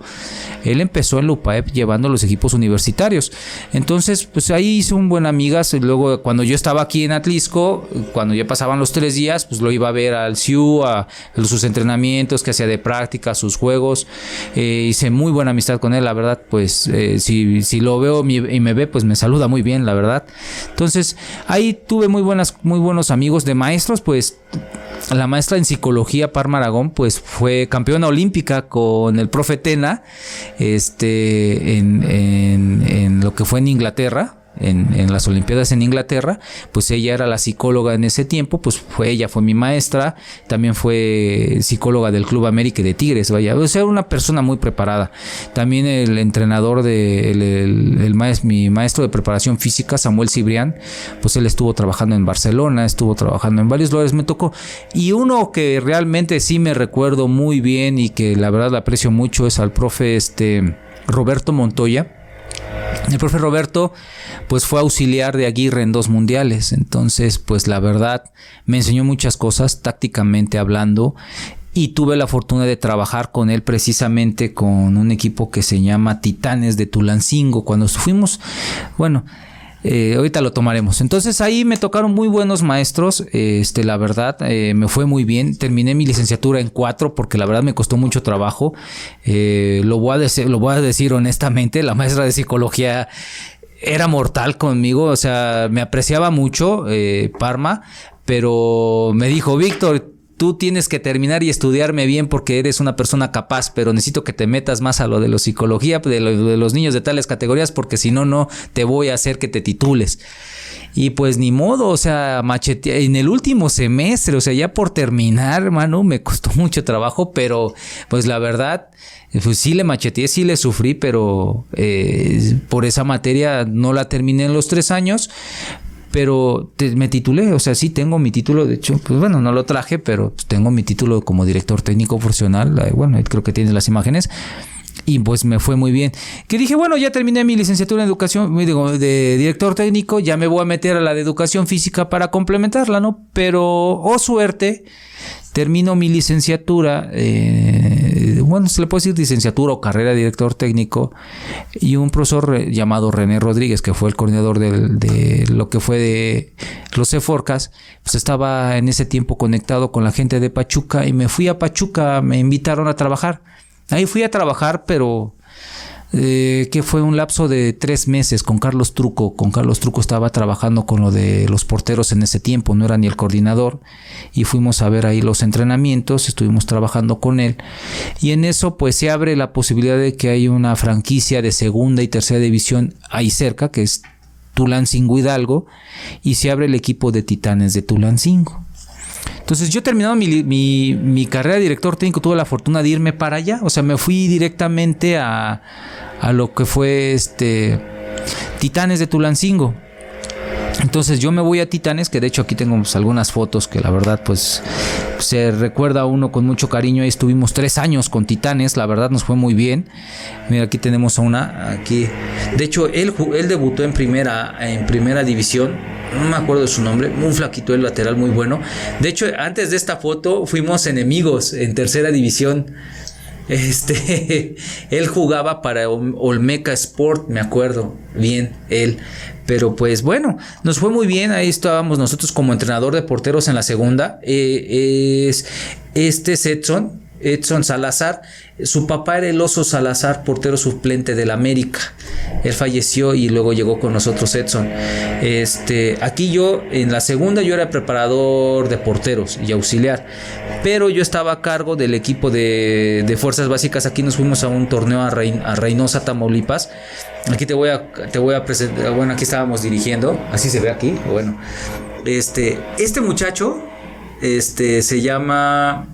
Él empezó en la UPAEP llevando los equipos universitarios. Entonces, pues ahí hice un buen amigas. Luego, cuando yo estaba aquí en Atlisco, cuando ya pasaban los tres días, pues lo iba a ver al CIU, a, sus entrenamientos que hacía de práctica, sus juegos. Eh, hice muy buena amistad con él, la verdad, pues eh, si, si lo veo y me ve, pues me saluda muy bien, la verdad. Entonces, ahí tuve muy buenas, muy buenos amigos de maestros, pues la maestra en psicología Parma Aragón, pues fue campeona olímpica con el profe Tena, este, en, en lo que fue en Inglaterra en, las Olimpiadas en Inglaterra, pues ella era la psicóloga en ese tiempo, pues fue ella, fue mi maestra, también fue psicóloga del Club América de Tigres, vaya, o sea, una persona muy preparada. También el entrenador de, el, mi maestro de preparación física, Samuel Cibrián, pues él estuvo trabajando en Barcelona, estuvo trabajando en varios lugares, me tocó. Y uno que realmente sí me recuerdo muy bien y que la verdad aprecio mucho es al profe este Roberto Montoya el profe Roberto pues fue auxiliar de Aguirre en dos mundiales, entonces pues la verdad me enseñó muchas cosas tácticamente hablando y tuve la fortuna de trabajar con él precisamente con un equipo que se llama Titanes de Tulancingo. Cuando fuimos, bueno, Eh, ahorita lo tomaremos. Entonces ahí me tocaron muy buenos maestros. Este, la verdad, eh, me fue muy bien. Terminé mi licenciatura en cuatro porque la verdad me costó mucho trabajo. Eh, lo, voy a lo voy a decir honestamente. La maestra de psicología era mortal conmigo. O sea, me apreciaba mucho, Parma. Pero me dijo, Víctor, tú tienes que terminar y estudiarme bien porque eres una persona capaz, pero necesito que te metas más a lo de la psicología, de, los niños de tales categorías, porque si no, no te voy a hacer que te titules. Y pues ni modo, o sea, machete en el último semestre, o sea, ya por terminar, hermano, me costó mucho trabajo, pero pues la verdad, pues sí le macheteé, sí le sufrí, pero eh, por esa materia no la terminé en los tres años, pero me titulé, o sea, sí tengo mi título, de hecho, pues bueno, no lo traje, pero pues, tengo mi título como director técnico profesional, bueno, creo que tienes las imágenes. Y pues me fue muy bien. Que dije, bueno, ya terminé mi licenciatura en educación, digo, de director técnico, ya me voy a meter a la de educación física para complementarla, ¿no? Pero, oh suerte, termino mi licenciatura, eh, bueno, se le puede decir licenciatura o carrera de director técnico, y un profesor llamado René Rodríguez, que fue el coordinador de, lo que fue de los EFORCAS, pues estaba en ese tiempo conectado con la gente de Pachuca y me fui a Pachuca, me invitaron a trabajar. Ahí fui a trabajar, pero eh, que fue un lapso de tres meses con Carlos Truco. Con Carlos Truco estaba trabajando con lo de los porteros en ese tiempo, no era ni el coordinador. Y fuimos a ver ahí los entrenamientos, estuvimos trabajando con él. Y en eso pues se abre la posibilidad de que hay una franquicia de segunda y tercera división ahí cerca, que es Tulancingo Hidalgo, y se abre el equipo de Titanes de Tulancingo. Entonces yo terminado mi, mi, mi, carrera de director técnico, tuve la fortuna de irme para allá. O sea, me fui directamente a, a lo que fue este Titanes de Tulancingo. Entonces yo me voy a Titanes, que de hecho aquí tengo pues, algunas fotos que la verdad pues se recuerda a uno con mucho cariño. Estuvimos tres años con Titanes, la verdad nos fue muy bien. Mira, aquí tenemos a una, aquí. De hecho, él, él debutó en primera, en primera división. No me acuerdo de su nombre, un flaquito el lateral muy bueno. De hecho, antes de esta foto fuimos enemigos en tercera división. Este, él jugaba para Olmeca Sport, me acuerdo bien, él. Pero pues bueno, nos fue muy bien. Ahí estábamos nosotros como entrenador de porteros en la segunda. Eh, es este es Edson, Edson Salazar. Su papá era el oso Salazar, portero suplente del América. Él falleció y luego llegó con nosotros Edson. Este, aquí yo, en la segunda, yo era preparador de porteros y auxiliar. Pero yo estaba a cargo del equipo de, fuerzas básicas. Aquí nos fuimos a un torneo a, a Reynosa, Tamaulipas. Aquí te voy a, te voy a presentar. Bueno, aquí estábamos dirigiendo. Así se ve aquí. Bueno, este, este muchacho, este, se llama.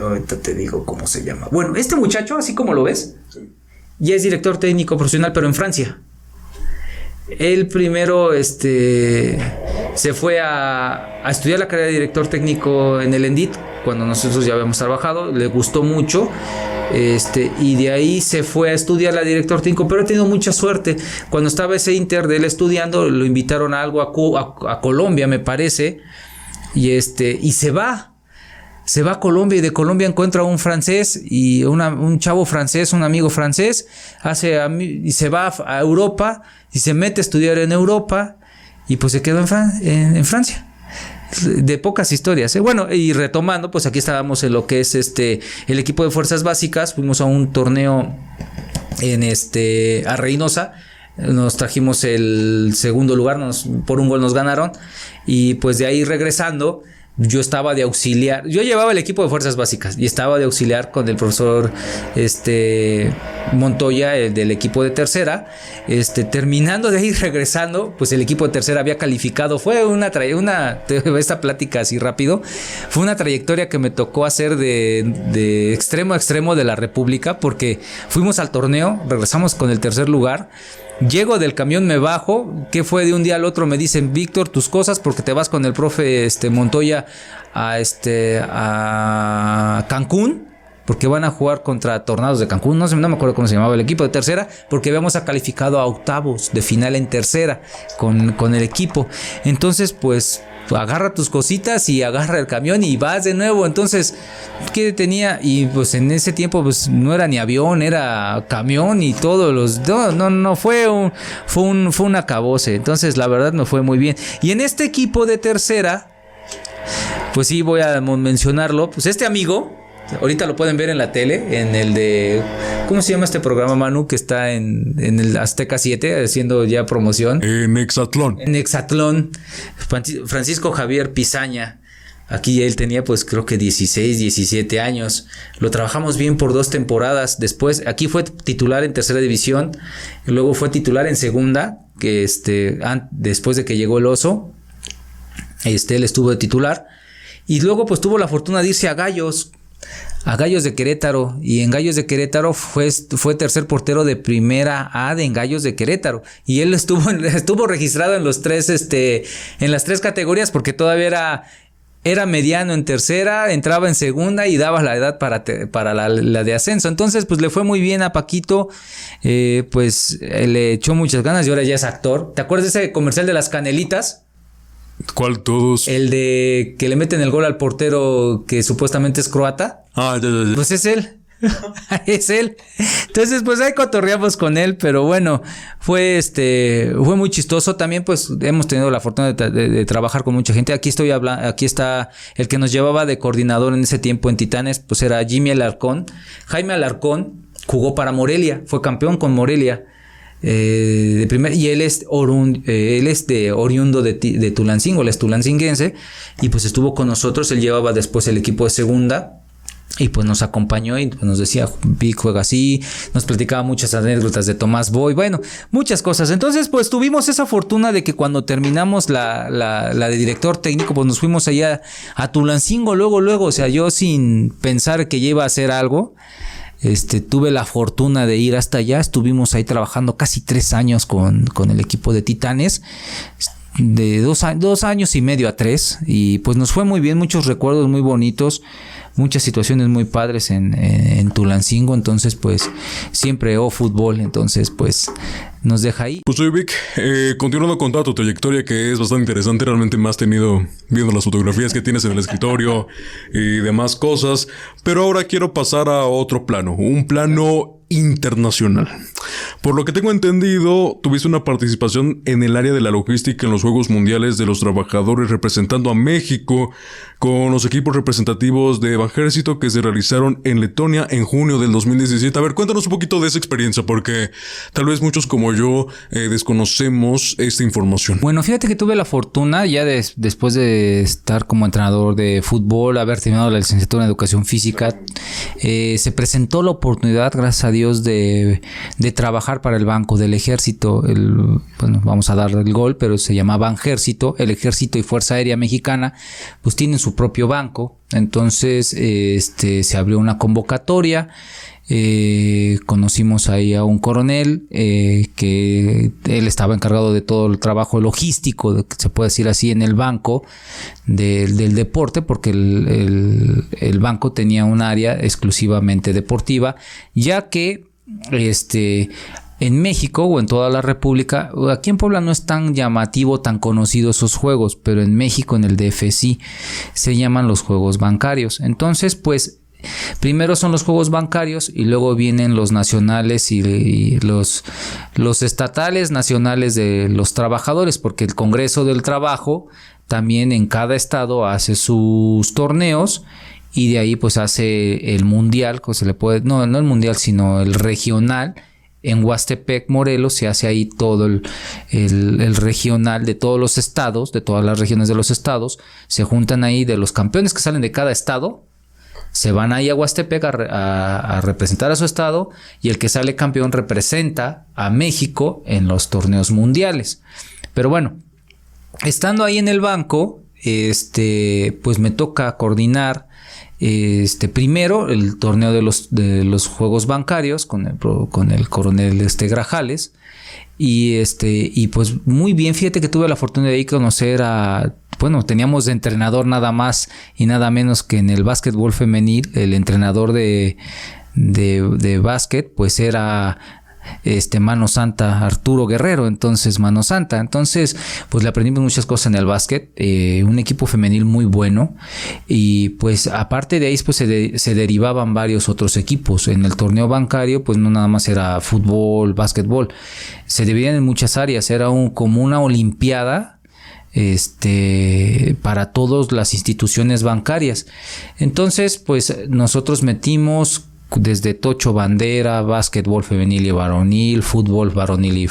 Ahorita te digo cómo se llama. Bueno, este muchacho, así como lo ves, ya es director técnico profesional, pero en Francia. Él primero este, se fue a, estudiar la carrera de director técnico en el ENDIT, cuando nosotros ya habíamos trabajado, le gustó mucho este, y de ahí se fue a estudiar la director técnico, pero ha tenido mucha suerte. Cuando estaba ese Inter de él estudiando, lo invitaron a algo a, Colombia, me parece, y, este, y se va. Se va a Colombia y de Colombia encuentra a un francés y un chavo francés, un amigo francés, hace y se va a Europa y se mete a estudiar en Europa y pues se quedó en, en Francia de pocas historias. ¿eh? Bueno, y retomando, pues aquí estábamos en lo que es este el equipo de fuerzas básicas. Fuimos a un torneo en este a Reynosa. Nos trajimos el segundo lugar, nos, por un gol nos ganaron. Y pues de ahí regresando, yo estaba de auxiliar, yo llevaba el equipo de fuerzas básicas y estaba de auxiliar con el profesor este Montoya el del equipo de tercera, este terminando de ahí regresando, pues el equipo de tercera había calificado, fue una una esta plática así rápido, fue una trayectoria que me tocó hacer de, de extremo a extremo de la República porque fuimos al torneo, regresamos con el tercer lugar Llego del camión, me bajo. ¿Qué fue de un día al otro? Me dicen, Víctor, tus cosas, porque te vas con el profe este, Montoya a, este, a Cancún porque van a jugar contra Tornados de Cancún, no, no me acuerdo cómo se llamaba el equipo de tercera, porque habíamos calificado a octavos de final en tercera con, con el equipo. Entonces, pues agarra tus cositas y agarra el camión y vas de nuevo. Entonces, ¿qué tenía? Y pues en ese tiempo pues no era ni avión, era camión y todos los... No, no, no, fue un, fue un, fue un acabose. Entonces, la verdad me fue muy bien. Y en este equipo de tercera, pues sí voy a mencionarlo, pues este amigo, ahorita lo pueden ver en la tele, en el de, ¿cómo se llama este programa, Manu? Que está en, en el Azteca 7, haciendo ya promoción. En Exatlón. En Exatlón, Francisco Javier Pizaña. Aquí él tenía pues creo que 16, 17 años. Lo trabajamos bien por dos temporadas. Después, aquí fue titular en tercera división. luego fue titular en segunda, que este, después de que llegó el oso, este, él estuvo de titular. Y luego pues tuvo la fortuna de irse a Gallos, a Gallos de Querétaro. Y en Gallos de Querétaro fue, fue tercer portero de primera A de en Gallos de Querétaro. Y él estuvo, estuvo registrado en los tres, este, en las tres categorías porque todavía era, era mediano en tercera, entraba en segunda y daba la edad para, para la, de ascenso. Entonces, pues le fue muy bien a Paquito, eh, pues le echó muchas ganas y ahora ya es actor. ¿Te acuerdas de ese comercial de las canelitas? ¿Cuál todos? El de que le meten el gol al portero que supuestamente es croata. Ah, ya, ya, ya. Pues es él. es él. Entonces, pues ahí cotorreamos con él, pero bueno, fue este, fue muy chistoso. También, pues, hemos tenido la fortuna de, trabajar con mucha gente. Aquí estoy hablando, aquí está el que nos llevaba de coordinador en ese tiempo en Titanes, pues era Jimmy Alarcón. Jaime Alarcón jugó para Morelia, fue campeón con Morelia. Eh, de primer, y él es, eh, él es de oriundo de, Tulancingo, él es tulancinguense, y pues estuvo con nosotros, él llevaba después el equipo de segunda, y pues nos acompañó y nos decía, Vic juega así, nos platicaba muchas anécdotas de Tomás Boy, bueno, muchas cosas. Entonces, pues tuvimos esa fortuna de que cuando terminamos la, la, la de director técnico, pues nos fuimos allá a Tulancingo, luego, luego, o sea, yo sin pensar que iba a hacer algo, este, tuve la fortuna de ir hasta allá, estuvimos ahí trabajando casi tres años con, con el equipo de Titanes, de dos, dos, años y medio a tres, y pues nos fue muy bien, muchos recuerdos muy bonitos, muchas situaciones muy padres en, en, Tulancingo, entonces pues siempre o fútbol, entonces pues nos deja ahí. Pues soy Vic, eh, continuando con toda tu trayectoria que es bastante interesante, realmente me has tenido viendo las fotografías que tienes en el escritorio y demás cosas, pero ahora quiero pasar a otro plano, un plano internacional. Por lo que tengo entendido, tuviste una participación en el área de la logística en los Juegos Mundiales de los Trabajadores representando a México con los equipos representativos de Ejército que se realizaron en Letonia en junio del 2017. A ver, cuéntanos un poquito de esa experiencia porque tal vez muchos como yo eh, desconocemos esta información. Bueno, fíjate que tuve la fortuna ya después de estar como entrenador de fútbol, haber terminado la licenciatura en educación física, eh, se presentó la oportunidad, gracias a Dios, de, trabajar para el Banco del Ejército. El, bueno, vamos a dar el gol, pero se llamaba Ejército. El Ejército y Fuerza Aérea Mexicana, pues tienen su propio banco. Entonces, este, se abrió una convocatoria. Eh, conocimos ahí a un coronel eh, que él estaba encargado de todo el trabajo logístico, se puede decir así, en el banco del deporte, porque el, banco tenía un área exclusivamente deportiva, ya que este, en México o en toda la República, aquí en Puebla no es tan llamativo, tan conocido esos juegos, pero en México, en el DF sí, se llaman los juegos bancarios. Entonces, pues Primero son los juegos bancarios y luego vienen los nacionales y, los, los estatales nacionales de los trabajadores, porque el Congreso del Trabajo también en cada estado hace sus torneos y de ahí pues hace el mundial, se le puede, no, no el mundial, sino el regional. En Huastepec, Morelos, se hace ahí todo el, el, regional de todos los estados, de todas las regiones de los estados. Se juntan ahí de los campeones que salen de cada estado, se van ahí a Huastepec a, representar a su estado y el que sale campeón representa a México en los torneos mundiales. Pero bueno, estando ahí en el banco, este, pues me toca coordinar este, primero el torneo de los, de los juegos bancarios con el, con el coronel este, Grajales. Y este, y pues muy bien, fíjate que tuve la fortuna de ir conocer a bueno, teníamos de entrenador nada más y nada menos que en el básquetbol femenil, el entrenador de, de, básquet, pues era este Mano Santa Arturo Guerrero, entonces Mano Santa. Entonces, pues le aprendimos muchas cosas en el básquet, eh, un equipo femenil muy bueno y pues aparte de ahí pues se, derivaban varios otros equipos. En el torneo bancario pues no nada más era fútbol, básquetbol, se dividían en muchas áreas, era un, como una olimpiada este, para todas las instituciones bancarias. Entonces, pues nosotros metimos desde tocho bandera, básquetbol femenil y varonil, fútbol varonil y,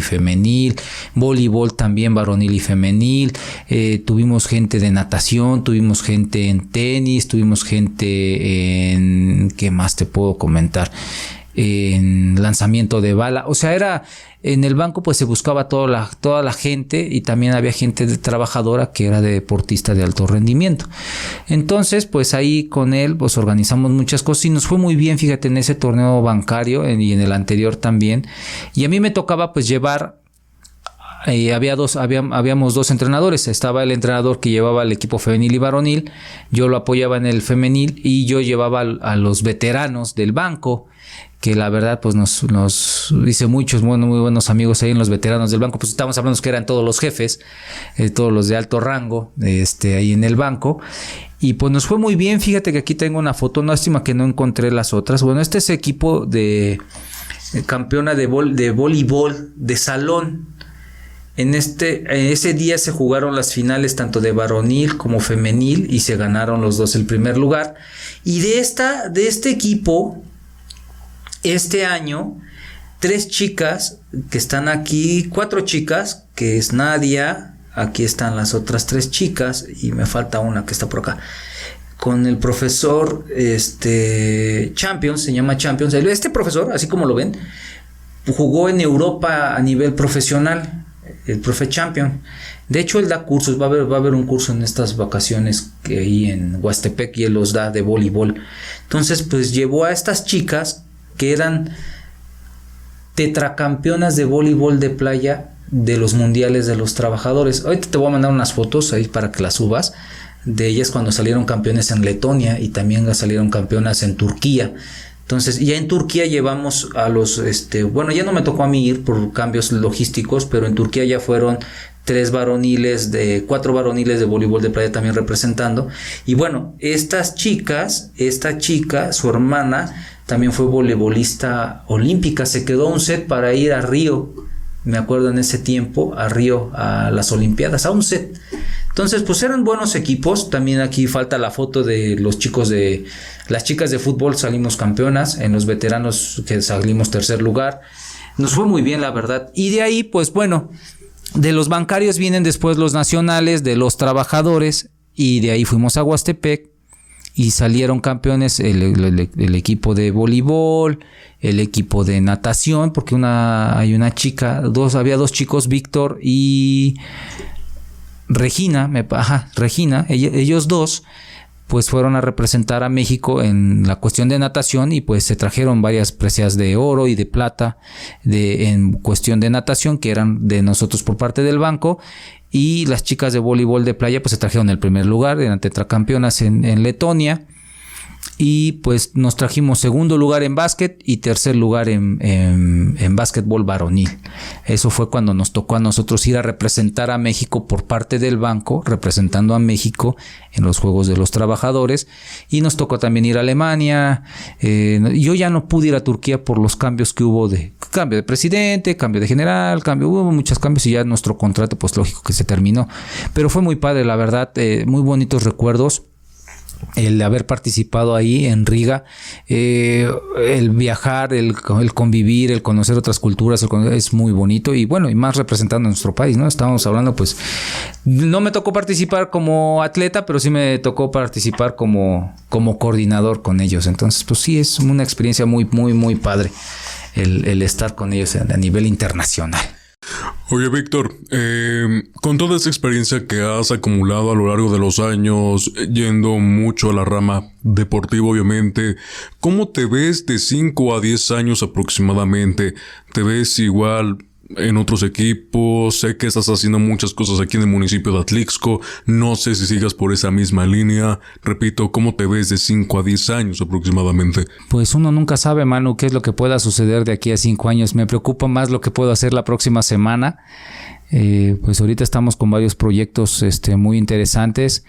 femenil, voleibol también varonil y femenil, eh, tuvimos gente de natación, tuvimos gente en tenis, tuvimos gente en... ¿qué más te puedo comentar? en lanzamiento de bala. O sea, era en el banco pues se buscaba toda la, toda la gente y también había gente de trabajadora que era de deportista de alto rendimiento. Entonces, pues ahí con él pues organizamos muchas cosas y nos fue muy bien, fíjate, en ese torneo bancario y en el anterior también. Y a mí me tocaba pues llevar eh, había dos, habíamos dos entrenadores. Estaba el entrenador que llevaba el equipo femenil y varonil, yo lo apoyaba en el femenil y yo llevaba a los veteranos del banco que la verdad pues nos, nos dice muchos muy, buenos amigos ahí en los veteranos del banco, pues estamos hablando que eran todos los jefes, eh, todos los de alto rango, este, ahí en el banco. Y pues nos fue muy bien, fíjate que aquí tengo una foto, no estima que no encontré las otras. Bueno, este es equipo de eh, campeona de, de voleibol de salón. En este, ese día se jugaron las finales tanto de varonil como femenil y se ganaron los dos el primer lugar. Y de, esta, de este equipo este año, tres chicas que están aquí, cuatro chicas, que es Nadia, aquí están las otras tres chicas y me falta una que está por acá. Con el profesor este, Champions, se llama Champions. Este profesor, así como lo ven, jugó en Europa a nivel profesional, el profe Champion. De hecho, él da cursos, va a haber, va a haber un curso en estas vacaciones que hay en Huastepec y él los da de voleibol. Entonces, pues llevó a estas chicas que eran tetracampeonas de voleibol de playa de los mundiales de los trabajadores. Ahorita te voy a mandar unas fotos ahí para que las subas de ellas cuando salieron campeones en Letonia y también salieron campeonas en Turquía. Entonces, ya en Turquía llevamos a los, este, bueno, ya no me tocó a mí ir por cambios logísticos, pero en Turquía ya fueron tres varoniles de, cuatro varoniles de voleibol de playa también representando. Y bueno, estas chicas, esta chica, su hermana, también fue voleibolista olímpica, se quedó un set para ir a Río, me acuerdo en ese tiempo, a Río, a las Olimpiadas, a un set. Entonces, pues eran buenos equipos. También aquí falta la foto de los chicos de. Las chicas de fútbol salimos campeonas. En los veteranos que salimos tercer lugar. Nos fue muy bien, la verdad. Y de ahí, pues bueno, de los bancarios vienen después los nacionales, de los trabajadores. Y de ahí fuimos a Huastepec y salieron campeones el, equipo de voleibol, el equipo de natación, porque una, hay una chica, dos, había dos chicos, Víctor y Regina, me, ajá, Regina, ellos dos, pues fueron a representar a México en la cuestión de natación y pues se trajeron varias preseas de oro y de plata de, en cuestión de natación que eran de nosotros por parte del banco y las chicas de voleibol de playa pues se trajeron el primer lugar, eran tetracampeonas en, en Letonia y pues nos trajimos segundo lugar en básquet y tercer lugar en, en, básquetbol varonil. Eso fue cuando nos tocó a nosotros ir a representar a México por parte del banco, representando a México en los Juegos de los Trabajadores y nos tocó también ir a Alemania. Eh, yo ya no pude ir a Turquía por los cambios que hubo de cambio de presidente, cambio de general, cambio, hubo muchos cambios y ya nuestro contrato pues lógico que se terminó. Pero fue muy padre, la verdad, eh, muy bonitos recuerdos el haber participado ahí en Riga, eh, el viajar, el, convivir, el conocer otras culturas, es muy bonito y bueno, y más representando a nuestro país, ¿no? Estábamos hablando, pues, no me tocó participar como atleta, pero sí me tocó participar como, como coordinador con ellos. Entonces, pues sí, es una experiencia muy, muy, muy padre el, el estar con ellos a nivel internacional. Oye, Víctor, eh, con toda esa experiencia que has acumulado a lo largo de los años, yendo mucho a la rama deportiva, obviamente, ¿cómo te ves de 5 a 10 años aproximadamente? ¿Te ves igual en otros equipos, sé que estás haciendo muchas cosas aquí en el municipio de Atlixco, no sé si sigas por esa misma línea, repito, ¿cómo te ves de 5 a 10 años aproximadamente? Pues uno nunca sabe, Manu, qué es lo que pueda suceder de aquí a 5 años, me preocupa más lo que puedo hacer la próxima semana. Eh, pues ahorita estamos con varios proyectos este, muy interesantes.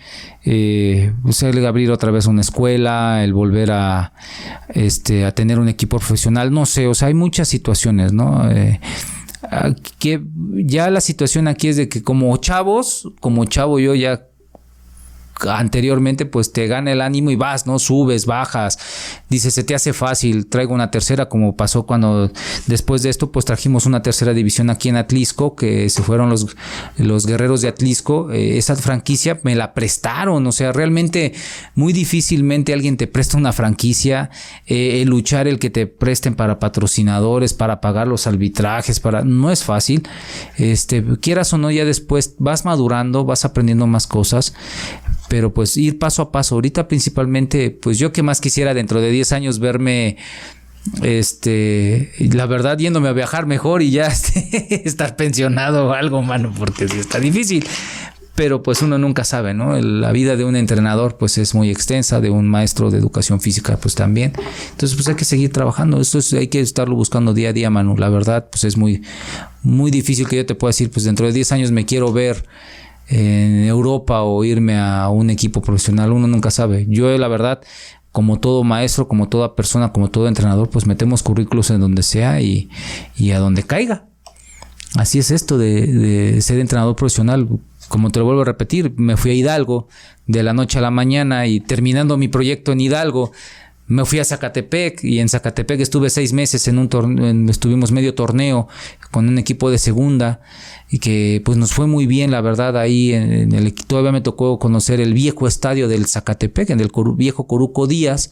Eh, pues el abrir otra vez una escuela, el volver a, este, a tener un equipo profesional, no sé, o sea, hay muchas situaciones, ¿no? Eh, que ya la situación aquí es de que como chavos, como chavo yo ya anteriormente, pues te gana el ánimo y vas, ¿no? Subes, bajas, dices, se te hace fácil, traigo una tercera, como pasó cuando después de esto, pues trajimos una tercera división aquí en Atlisco, que se fueron los, los guerreros de Atlisco, eh, esa franquicia me la prestaron, o sea, realmente muy difícilmente alguien te presta una franquicia, eh, luchar el que te presten para patrocinadores, para pagar los arbitrajes, para, no es fácil, este, quieras o no, ya después vas madurando, vas aprendiendo más cosas, pero pues ir paso a paso. Ahorita principalmente, pues yo que más quisiera dentro de 10 años verme este, la verdad, yéndome a viajar mejor y ya este, estar pensionado o algo, mano, porque sí está difícil. Pero pues uno nunca sabe, ¿no? La vida de un entrenador pues es muy extensa, de un maestro de educación física pues también. Entonces pues hay que seguir trabajando, esto es, hay que estarlo buscando día a día, Manu. La verdad pues es muy, muy difícil que yo te pueda decir pues dentro de 10 años me quiero ver en Europa o irme a un equipo profesional, uno nunca sabe. Yo la verdad, como todo maestro, como toda persona, como todo entrenador, pues metemos currículos en donde sea y, a donde caiga. Así es esto de, ser entrenador profesional. Como te lo vuelvo a repetir, me fui a Hidalgo de la noche a la mañana y terminando mi proyecto en Hidalgo, me fui a Zacatepec y en Zacatepec estuve seis meses en un torneo, estuvimos medio torneo con un equipo de segunda y que pues nos fue muy bien, la verdad, ahí en, el todavía me tocó conocer el viejo estadio del Zacatepec, en el viejo Coruco Díaz,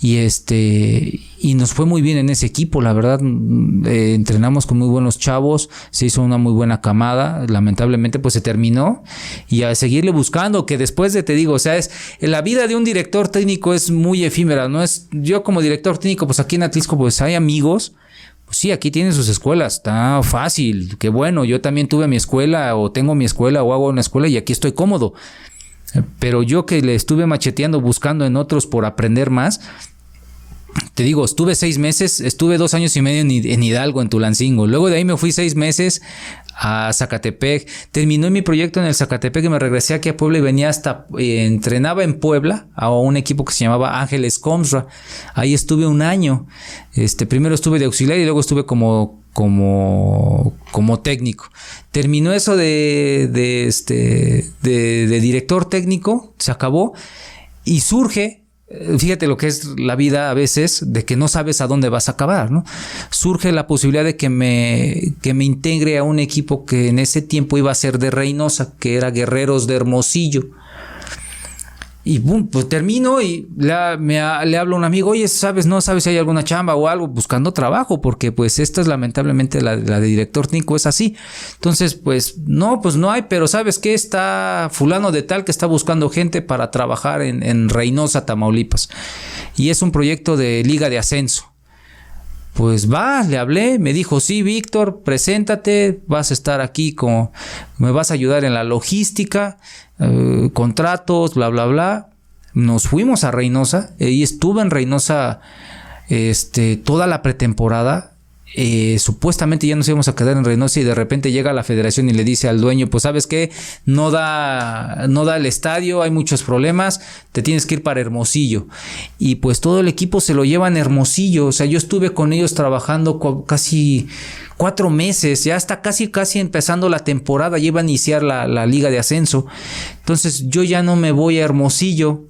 y este, y nos fue muy bien en ese equipo, la verdad, mm, eh, entrenamos con muy buenos chavos, se hizo una muy buena camada, lamentablemente pues se terminó, y a seguirle buscando, que después de, te digo, o sea, es, la vida de un director técnico es muy efímera, no es, yo como director técnico, pues aquí en Atlisco pues hay amigos, sí, aquí tienen sus escuelas, está fácil, qué bueno, yo también tuve mi escuela o tengo mi escuela o hago una escuela y aquí estoy cómodo. Pero yo que le estuve macheteando buscando en otros por aprender más, te digo, estuve seis meses, estuve dos años y medio en, Hidalgo, en Tulancingo. Luego de ahí me fui seis meses a Zacatepec. Terminé mi proyecto en el Zacatepec y me regresé aquí a Puebla y venía hasta, eh, entrenaba en Puebla a un equipo que se llamaba Ángeles Comsra. Ahí estuve un año. Este, primero estuve de auxiliar y luego estuve como, como, como técnico. Terminó eso de, este, de, de director técnico, se acabó y surge fíjate lo que es la vida a veces, de que no sabes a dónde vas a acabar. Surge la posibilidad de que me, que me integre a un equipo que en ese tiempo iba a ser de Reynosa, que era Guerreros de Hermosillo. Y pues termino y le, hablo a un amigo, oye, ¿sabes? No sabes si hay alguna chamba o algo buscando trabajo, porque pues esta es lamentablemente la, de director técnico, es así. Entonces, pues no, pues no hay, pero ¿sabes qué? Está fulano de tal que está buscando gente para trabajar en, en Reynosa, Tamaulipas. Y es un proyecto de liga de ascenso. Pues va, le hablé, me dijo, sí, Víctor, preséntate, vas a estar aquí, como, me vas a ayudar en la logística, eh, contratos, bla, bla, bla. Nos fuimos a Reynosa y estuve en Reynosa este, toda la pretemporada. Eh, supuestamente ya nos íbamos a quedar en Reynosa y de repente llega la federación y le dice al dueño, pues sabes qué, no da, no da el estadio, hay muchos problemas, te tienes que ir para Hermosillo. Y pues todo el equipo se lo lleva en Hermosillo, o sea, yo estuve con ellos trabajando casi cuatro meses, ya está casi, casi empezando la temporada, ya iba a iniciar la, la liga de ascenso. Entonces yo ya no me voy a Hermosillo,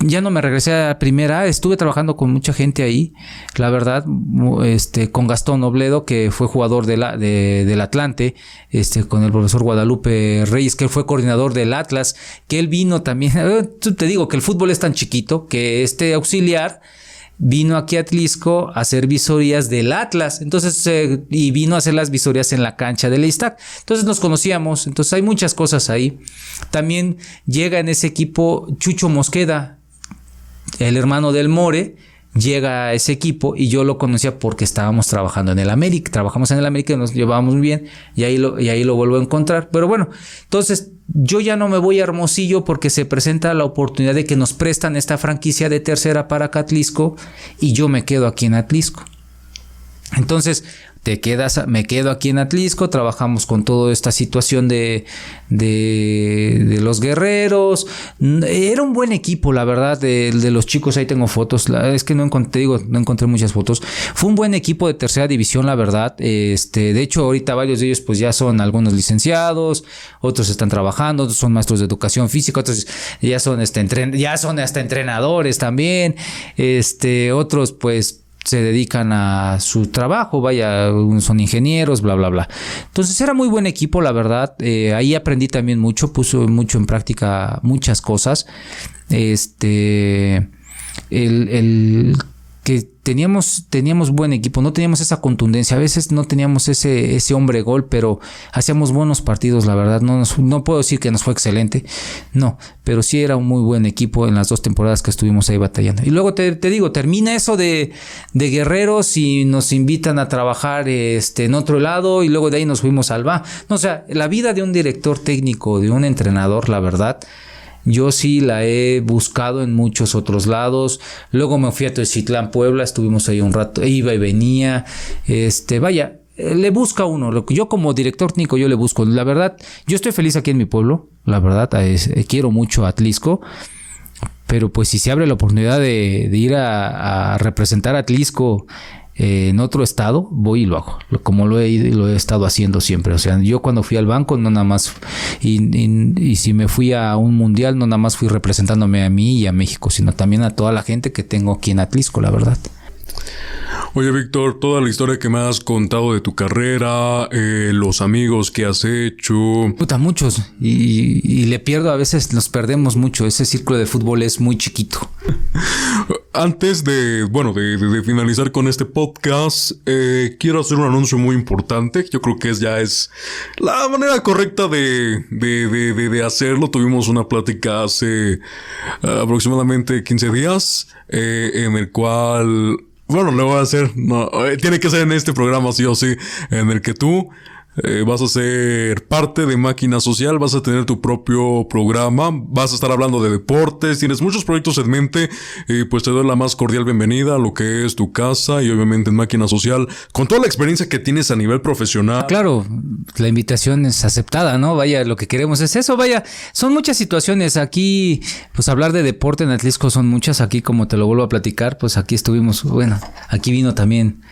ya no me regresé a primera, estuve trabajando con mucha gente ahí, la verdad, este, con Gastón Obledo, que fue jugador de la, del Atlante, este, con el profesor Guadalupe Reyes, que fue coordinador del Atlas, que él vino también, te digo que el fútbol es tan chiquito que este auxiliar vino aquí a Atlisco a hacer visorías del Atlas, entonces, eh, y vino a hacer las visorías en la cancha del Eistac. Entonces nos conocíamos, entonces hay muchas cosas ahí. También llega en ese equipo Chucho Mosqueda, el hermano del More, llega a ese equipo y yo lo conocía porque estábamos trabajando en el América, trabajamos en el América y nos llevábamos muy bien y ahí lo, y ahí lo vuelvo a encontrar. Pero bueno, entonces yo ya no me voy a Hermosillo porque se presenta la oportunidad de que nos prestan esta franquicia de tercera para Catlisco y yo me quedo aquí en Atlisco. Entonces, te quedas, me quedo aquí en Atlisco, trabajamos con toda esta situación de, de, los guerreros. Era un buen equipo, la verdad, de, los chicos, ahí tengo fotos, es que no encontré, digo, no encontré muchas fotos. Fue un buen equipo de tercera división, la verdad. Este, de hecho, ahorita varios de ellos pues ya son algunos licenciados, otros están trabajando, otros son maestros de educación física, otros ya son, este, ya son hasta entrenadores también, este, otros pues se dedican a su trabajo, vaya, son ingenieros, bla, bla, bla. Entonces era muy buen equipo, la verdad. Eh, ahí aprendí también mucho, puso mucho en práctica muchas cosas. Este, el, el que teníamos, teníamos buen equipo, no teníamos esa contundencia, a veces no teníamos ese, ese hombre gol, pero hacíamos buenos partidos, la verdad, no, no puedo decir que nos fue excelente, no, pero sí era un muy buen equipo en las dos temporadas que estuvimos ahí batallando. Y luego te, digo, termina eso de, de, guerreros y nos invitan a trabajar este, en otro lado y luego de ahí nos fuimos al va. No, o sea, la vida de un director técnico, de un entrenador, la verdad, yo sí la he buscado en muchos otros lados. Luego me fui a Tecitlán, Puebla, estuvimos ahí un rato, iba y venía. Este, vaya, eh, le busca uno. Yo como director técnico yo le busco. La verdad, yo estoy feliz aquí en mi pueblo. La verdad, eh, quiero mucho a Atlisco. Pero pues si se abre la oportunidad de, ir a, a, representar a Atlisco eh, en otro estado, voy y lo hago, como lo he, lo he estado haciendo siempre. O sea, yo cuando fui al banco, no nada más, y, y, si me fui a un mundial, no nada más fui representándome a mí y a México, sino también a toda la gente que tengo aquí en Atlisco, la verdad. Oye, Víctor, toda la historia que me has contado de tu carrera, eh, los amigos que has hecho. Puta, muchos. Y, le pierdo, a veces nos perdemos mucho. Ese círculo de fútbol es muy chiquito. Antes de, bueno, de, finalizar con este podcast, eh, quiero hacer un anuncio muy importante. Yo creo que es, ya es la manera correcta de, de hacerlo. Tuvimos una plática hace aproximadamente 15 días, eh, en el cual bueno, le voy a hacer. No, eh, tiene que ser en este programa, sí o sí, en el que tú eh, vas a ser parte de Máquina Social, vas a tener tu propio programa, vas a estar hablando de deportes, tienes muchos proyectos en mente y pues te doy la más cordial bienvenida a lo que es tu casa y obviamente en Máquina Social, con toda la experiencia que tienes a nivel profesional. Claro, la invitación es aceptada, ¿no? Vaya, lo que queremos es eso, vaya, son muchas situaciones aquí, pues hablar de deporte en Atlisco son muchas, aquí como te lo vuelvo a platicar, pues aquí estuvimos, bueno, aquí vino también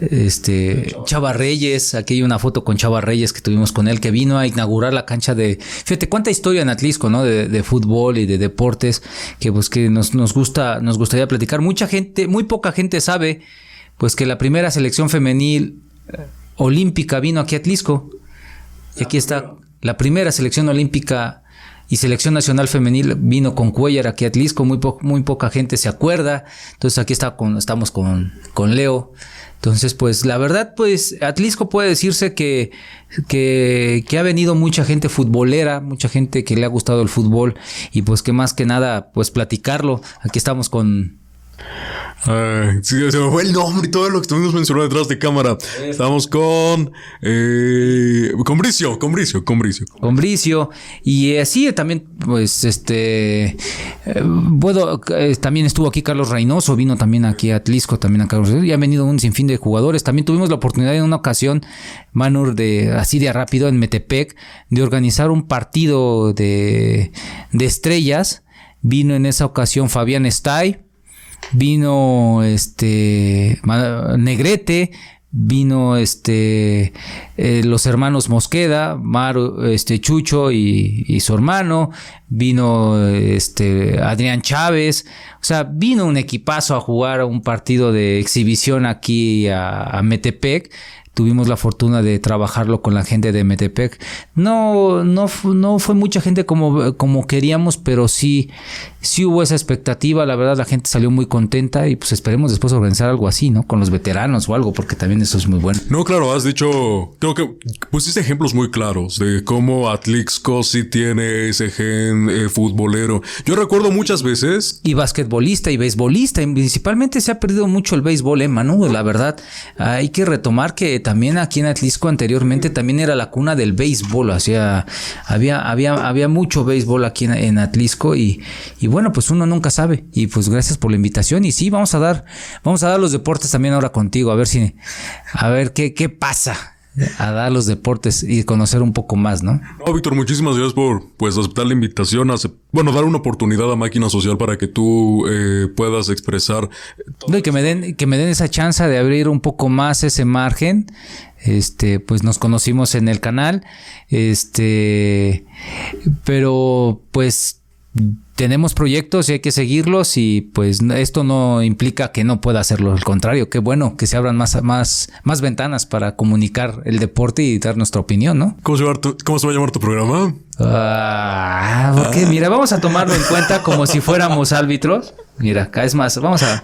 este Chava Reyes, aquí hay una foto con Chava Reyes que tuvimos con él, que vino a inaugurar la cancha de, fíjate cuánta historia en Atlisco, ¿no? De, fútbol y de deportes, que pues que nos, nos gusta, nos gustaría platicar. Mucha gente, muy poca gente sabe, pues que la primera selección femenil olímpica vino aquí a Atlisco. Y aquí está la primera selección olímpica y selección nacional femenil vino con Cuellar aquí a Atlisco, muy, muy poca gente se acuerda. Entonces aquí está estamos con, con Leo. Entonces, pues la verdad, pues Atlisco puede decirse que, que, ha venido mucha gente futbolera, mucha gente que le ha gustado el fútbol y pues que más que nada, pues platicarlo. Aquí estamos con, sí, se me fue el nombre y todo lo que estuvimos mencionando detrás de cámara. Estamos con. Eh, con Bricio, con Bricio, con Bricio. Con Bricio. Y así también, pues, este. Eh, puedo, eh, también estuvo aquí Carlos Reynoso, vino también aquí a Atlisco, también a Carlos Y ha venido un sinfín de jugadores. También tuvimos la oportunidad en una ocasión, Manur, de así de rápido en Metepec, de organizar un partido de, de estrellas. Vino en esa ocasión Fabián Stay vino este Negrete, vino este eh, los hermanos Mosqueda, Maru, este Chucho y, su hermano, vino este Adrián Chávez, o sea, vino un equipazo a jugar un partido de exhibición aquí a, Metepec tuvimos la fortuna de trabajarlo con la gente de Metepec. No, no, no fue mucha gente como, como queríamos, pero sí, sí hubo esa expectativa. La verdad, la gente salió muy contenta y pues esperemos después organizar algo así, ¿no? Con los veteranos o algo, porque también eso es muy bueno. No, claro, has dicho, creo que pusiste ejemplos muy claros de cómo Atlixco sí tiene ese gen eh, futbolero. Yo recuerdo muchas veces. Y basquetbolista y beisbolista. Y principalmente se ha perdido mucho el béisbol, ¿eh, Manu? La verdad, hay que retomar que también aquí en Atlisco anteriormente también era la cuna del béisbol. O sea, había, había, había mucho béisbol aquí en, Atlisco y, y bueno, pues uno nunca sabe. Y pues gracias por la invitación. Y sí, vamos a dar, vamos a dar los deportes también ahora contigo, a ver si, a ver qué, qué pasa a dar los deportes y conocer un poco más, ¿no? No, Víctor, muchísimas gracias por pues aceptar la invitación, bueno, dar una oportunidad a Máquina Social para que tú eh, puedas expresar. No, y que me den, que me den esa chance de abrir un poco más ese margen. Este, pues nos conocimos en el canal. Este, pero pues tenemos proyectos y hay que seguirlos y pues esto no implica que no pueda hacerlo, al contrario, qué bueno que se abran más, más, más ventanas para comunicar el deporte y dar nuestra opinión, ¿no? ¿Cómo se va, a llamar tu programa? Ah, porque mira, vamos a tomarlo en cuenta como si fuéramos árbitros. Mira, acá es más, vamos a...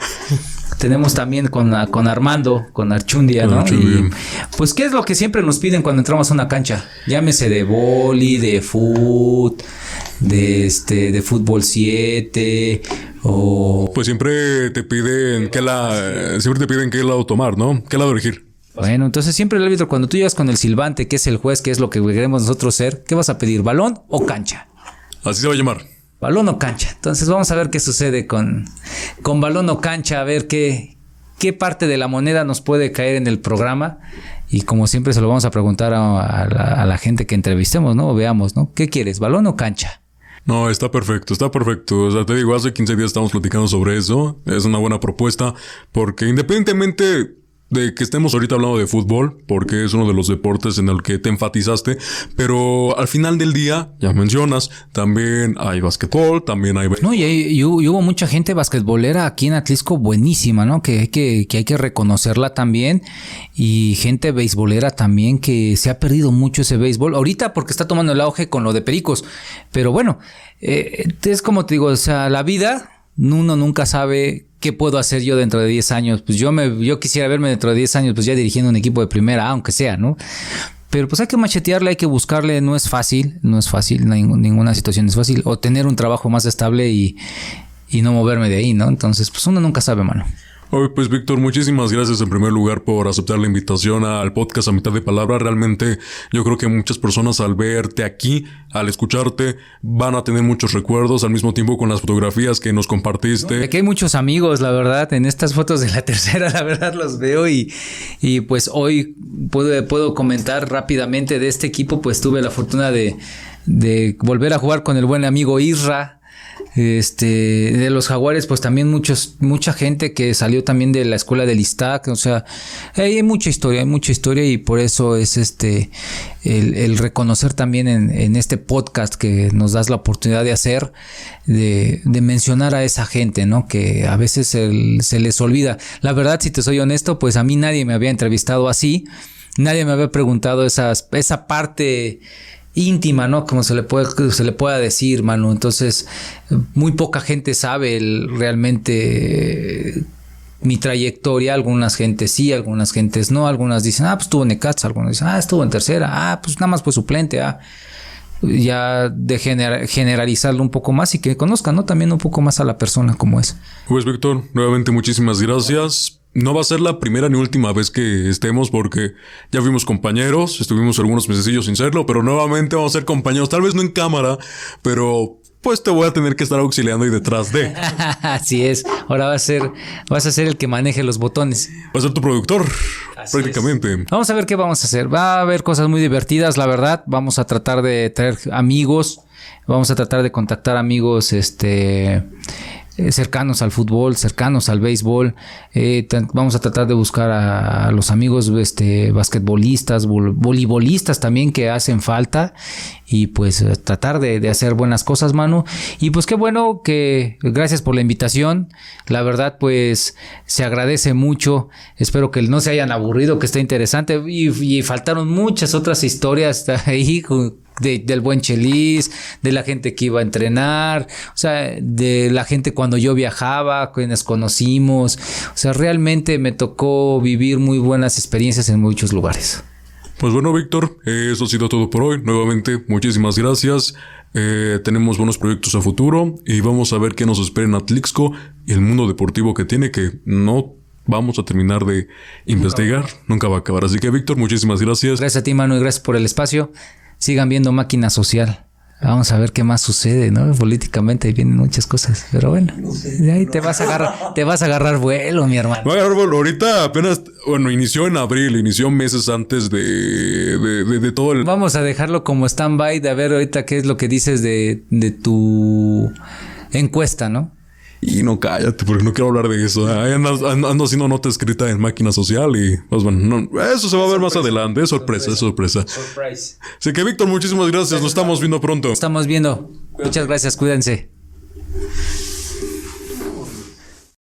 Tenemos también con, con Armando, con Archundia, ¿no? pues, ¿qué es lo que siempre nos piden cuando entramos a una cancha? Llámese de boli, de foot, de este de fútbol 7 o pues siempre te piden que la siempre te piden qué lado tomar, ¿no? ¿Qué lado elegir? Bueno, entonces siempre el árbitro cuando tú llegas con el silbante, que es el juez, que es lo que queremos nosotros ser, ¿qué vas a pedir? ¿Balón o cancha? Así se va a llamar. Balón o cancha. Entonces vamos a ver qué sucede con, con balón o cancha, a ver qué, qué parte de la moneda nos puede caer en el programa. Y como siempre se lo vamos a preguntar a, la, a la, gente que entrevistemos, ¿no? Veamos, ¿no? ¿Qué quieres? ¿Balón o cancha? No, está perfecto, está perfecto. O sea, te digo, hace 15 días estamos platicando sobre eso. Es una buena propuesta porque independientemente de que estemos ahorita hablando de fútbol, porque es uno de los deportes en el que te enfatizaste, pero al final del día, ya mencionas, también hay básquetbol, también hay... No, y, hubo mucha gente basquetbolera aquí en Atlisco buenísima, ¿no? Que, que, que hay que reconocerla también, y gente beisbolera también, que se ha perdido mucho ese béisbol, ahorita porque está tomando el auge con lo de Pericos, pero bueno, eh, es como te digo, o sea, la vida, uno nunca sabe ¿qué puedo hacer yo dentro de 10 años? Pues yo, me, yo quisiera verme dentro de 10 años pues ya dirigiendo un equipo de primera, aunque sea, ¿no? Pero pues hay que machetearle, hay que buscarle, no es fácil, no es fácil, ninguna situación es fácil, o tener un trabajo más estable y, y no moverme de ahí, ¿no? Entonces, pues uno nunca sabe, mano pues Víctor, muchísimas gracias en primer lugar por aceptar la invitación al podcast a mitad de palabra. Realmente yo creo que muchas personas al verte aquí, al escucharte, van a tener muchos recuerdos al mismo tiempo con las fotografías que nos compartiste. aquí hay muchos amigos, la verdad, en estas fotos de la tercera, la verdad los veo y, y pues hoy puedo, puedo comentar rápidamente de este equipo, pues tuve la fortuna de, de volver a jugar con el buen amigo Isra este, de los jaguares, pues también muchos, mucha gente que salió también de la escuela del ISTAC, o sea, hay mucha historia, hay mucha historia y por eso es este, el, reconocer también en, este podcast que nos das la oportunidad de hacer, de, mencionar a esa gente, ¿no? Que a veces se les olvida. La verdad, si te soy honesto, pues a mí nadie me había entrevistado así, nadie me había preguntado esas, esa parte íntima, ¿no? Como se le puede, se le pueda decir, Manu. Entonces, muy poca gente sabe realmente eh, mi trayectoria. Algunas gentes sí, algunas gentes no. Algunas dicen, ah, pues estuvo en Necaxa. Algunas dicen, ah, estuvo en tercera. Ah, pues nada más fue suplente. Ah, ya de generalizarlo un poco más y que conozcan, ¿no? También un poco más a la persona como es. Pues Víctor, nuevamente muchísimas gracias no va a ser la primera ni última vez que estemos porque ya fuimos compañeros, estuvimos algunos meses sin serlo, pero nuevamente vamos a ser compañeros, tal vez no en cámara, pero pues te voy a tener que estar auxiliando y detrás de. Así es. Ahora va a ser, vas a ser el que maneje los botones. Va a ser tu productor, prácticamente. Vamos a ver qué vamos a hacer. Va a haber cosas muy divertidas, la verdad. Vamos a tratar de traer amigos. Vamos a tratar de contactar amigos, este cercanos al fútbol, cercanos al béisbol. Eh, vamos a tratar de buscar a, los amigos este, basquetbolistas, voleibolistas también que hacen falta y pues eh, tratar de, hacer buenas cosas, Manu. Y pues qué bueno que gracias por la invitación. La verdad pues se agradece mucho. Espero que no se hayan aburrido, que esté interesante y, y faltaron muchas otras historias ahí del buen Chelis, de la gente que iba a entrenar, o sea, de la gente cuando yo viajaba, quienes conocimos, o sea, realmente me tocó vivir muy buenas experiencias en muchos lugares. Pues bueno, Víctor, eso ha sido todo por hoy. Nuevamente, muchísimas gracias. Eh, tenemos buenos proyectos a futuro y vamos a ver qué nos espera en Atlixco y el mundo deportivo que tiene que no vamos a terminar de investigar. Nunca va a acabar. Así que, Víctor, muchísimas gracias. Gracias a ti, Manu, y gracias por el espacio. Sigan viendo Máquina Social. Vamos a ver qué más sucede, ¿no? Políticamente vienen muchas cosas, pero bueno, de ahí te vas a agarrar, te vas a agarrar vuelo, mi hermano. Voy a agarrar vuelo. Ahorita apenas, bueno, inició en abril, inició meses antes de, de, de, todo el. Vamos a dejarlo como stand-by de a ver ahorita qué es lo que dices de, de tu encuesta, ¿no? Y no cállate, porque no quiero hablar de eso. Ahí ando, haciendo nota escrita en máquina social y pues bueno, eso se va a ver más adelante. Es sorpresa, es sorpresa. Surprise. Así que Víctor, muchísimas gracias. Nos estamos viendo pronto. Estamos viendo. Muchas gracias, cuídense.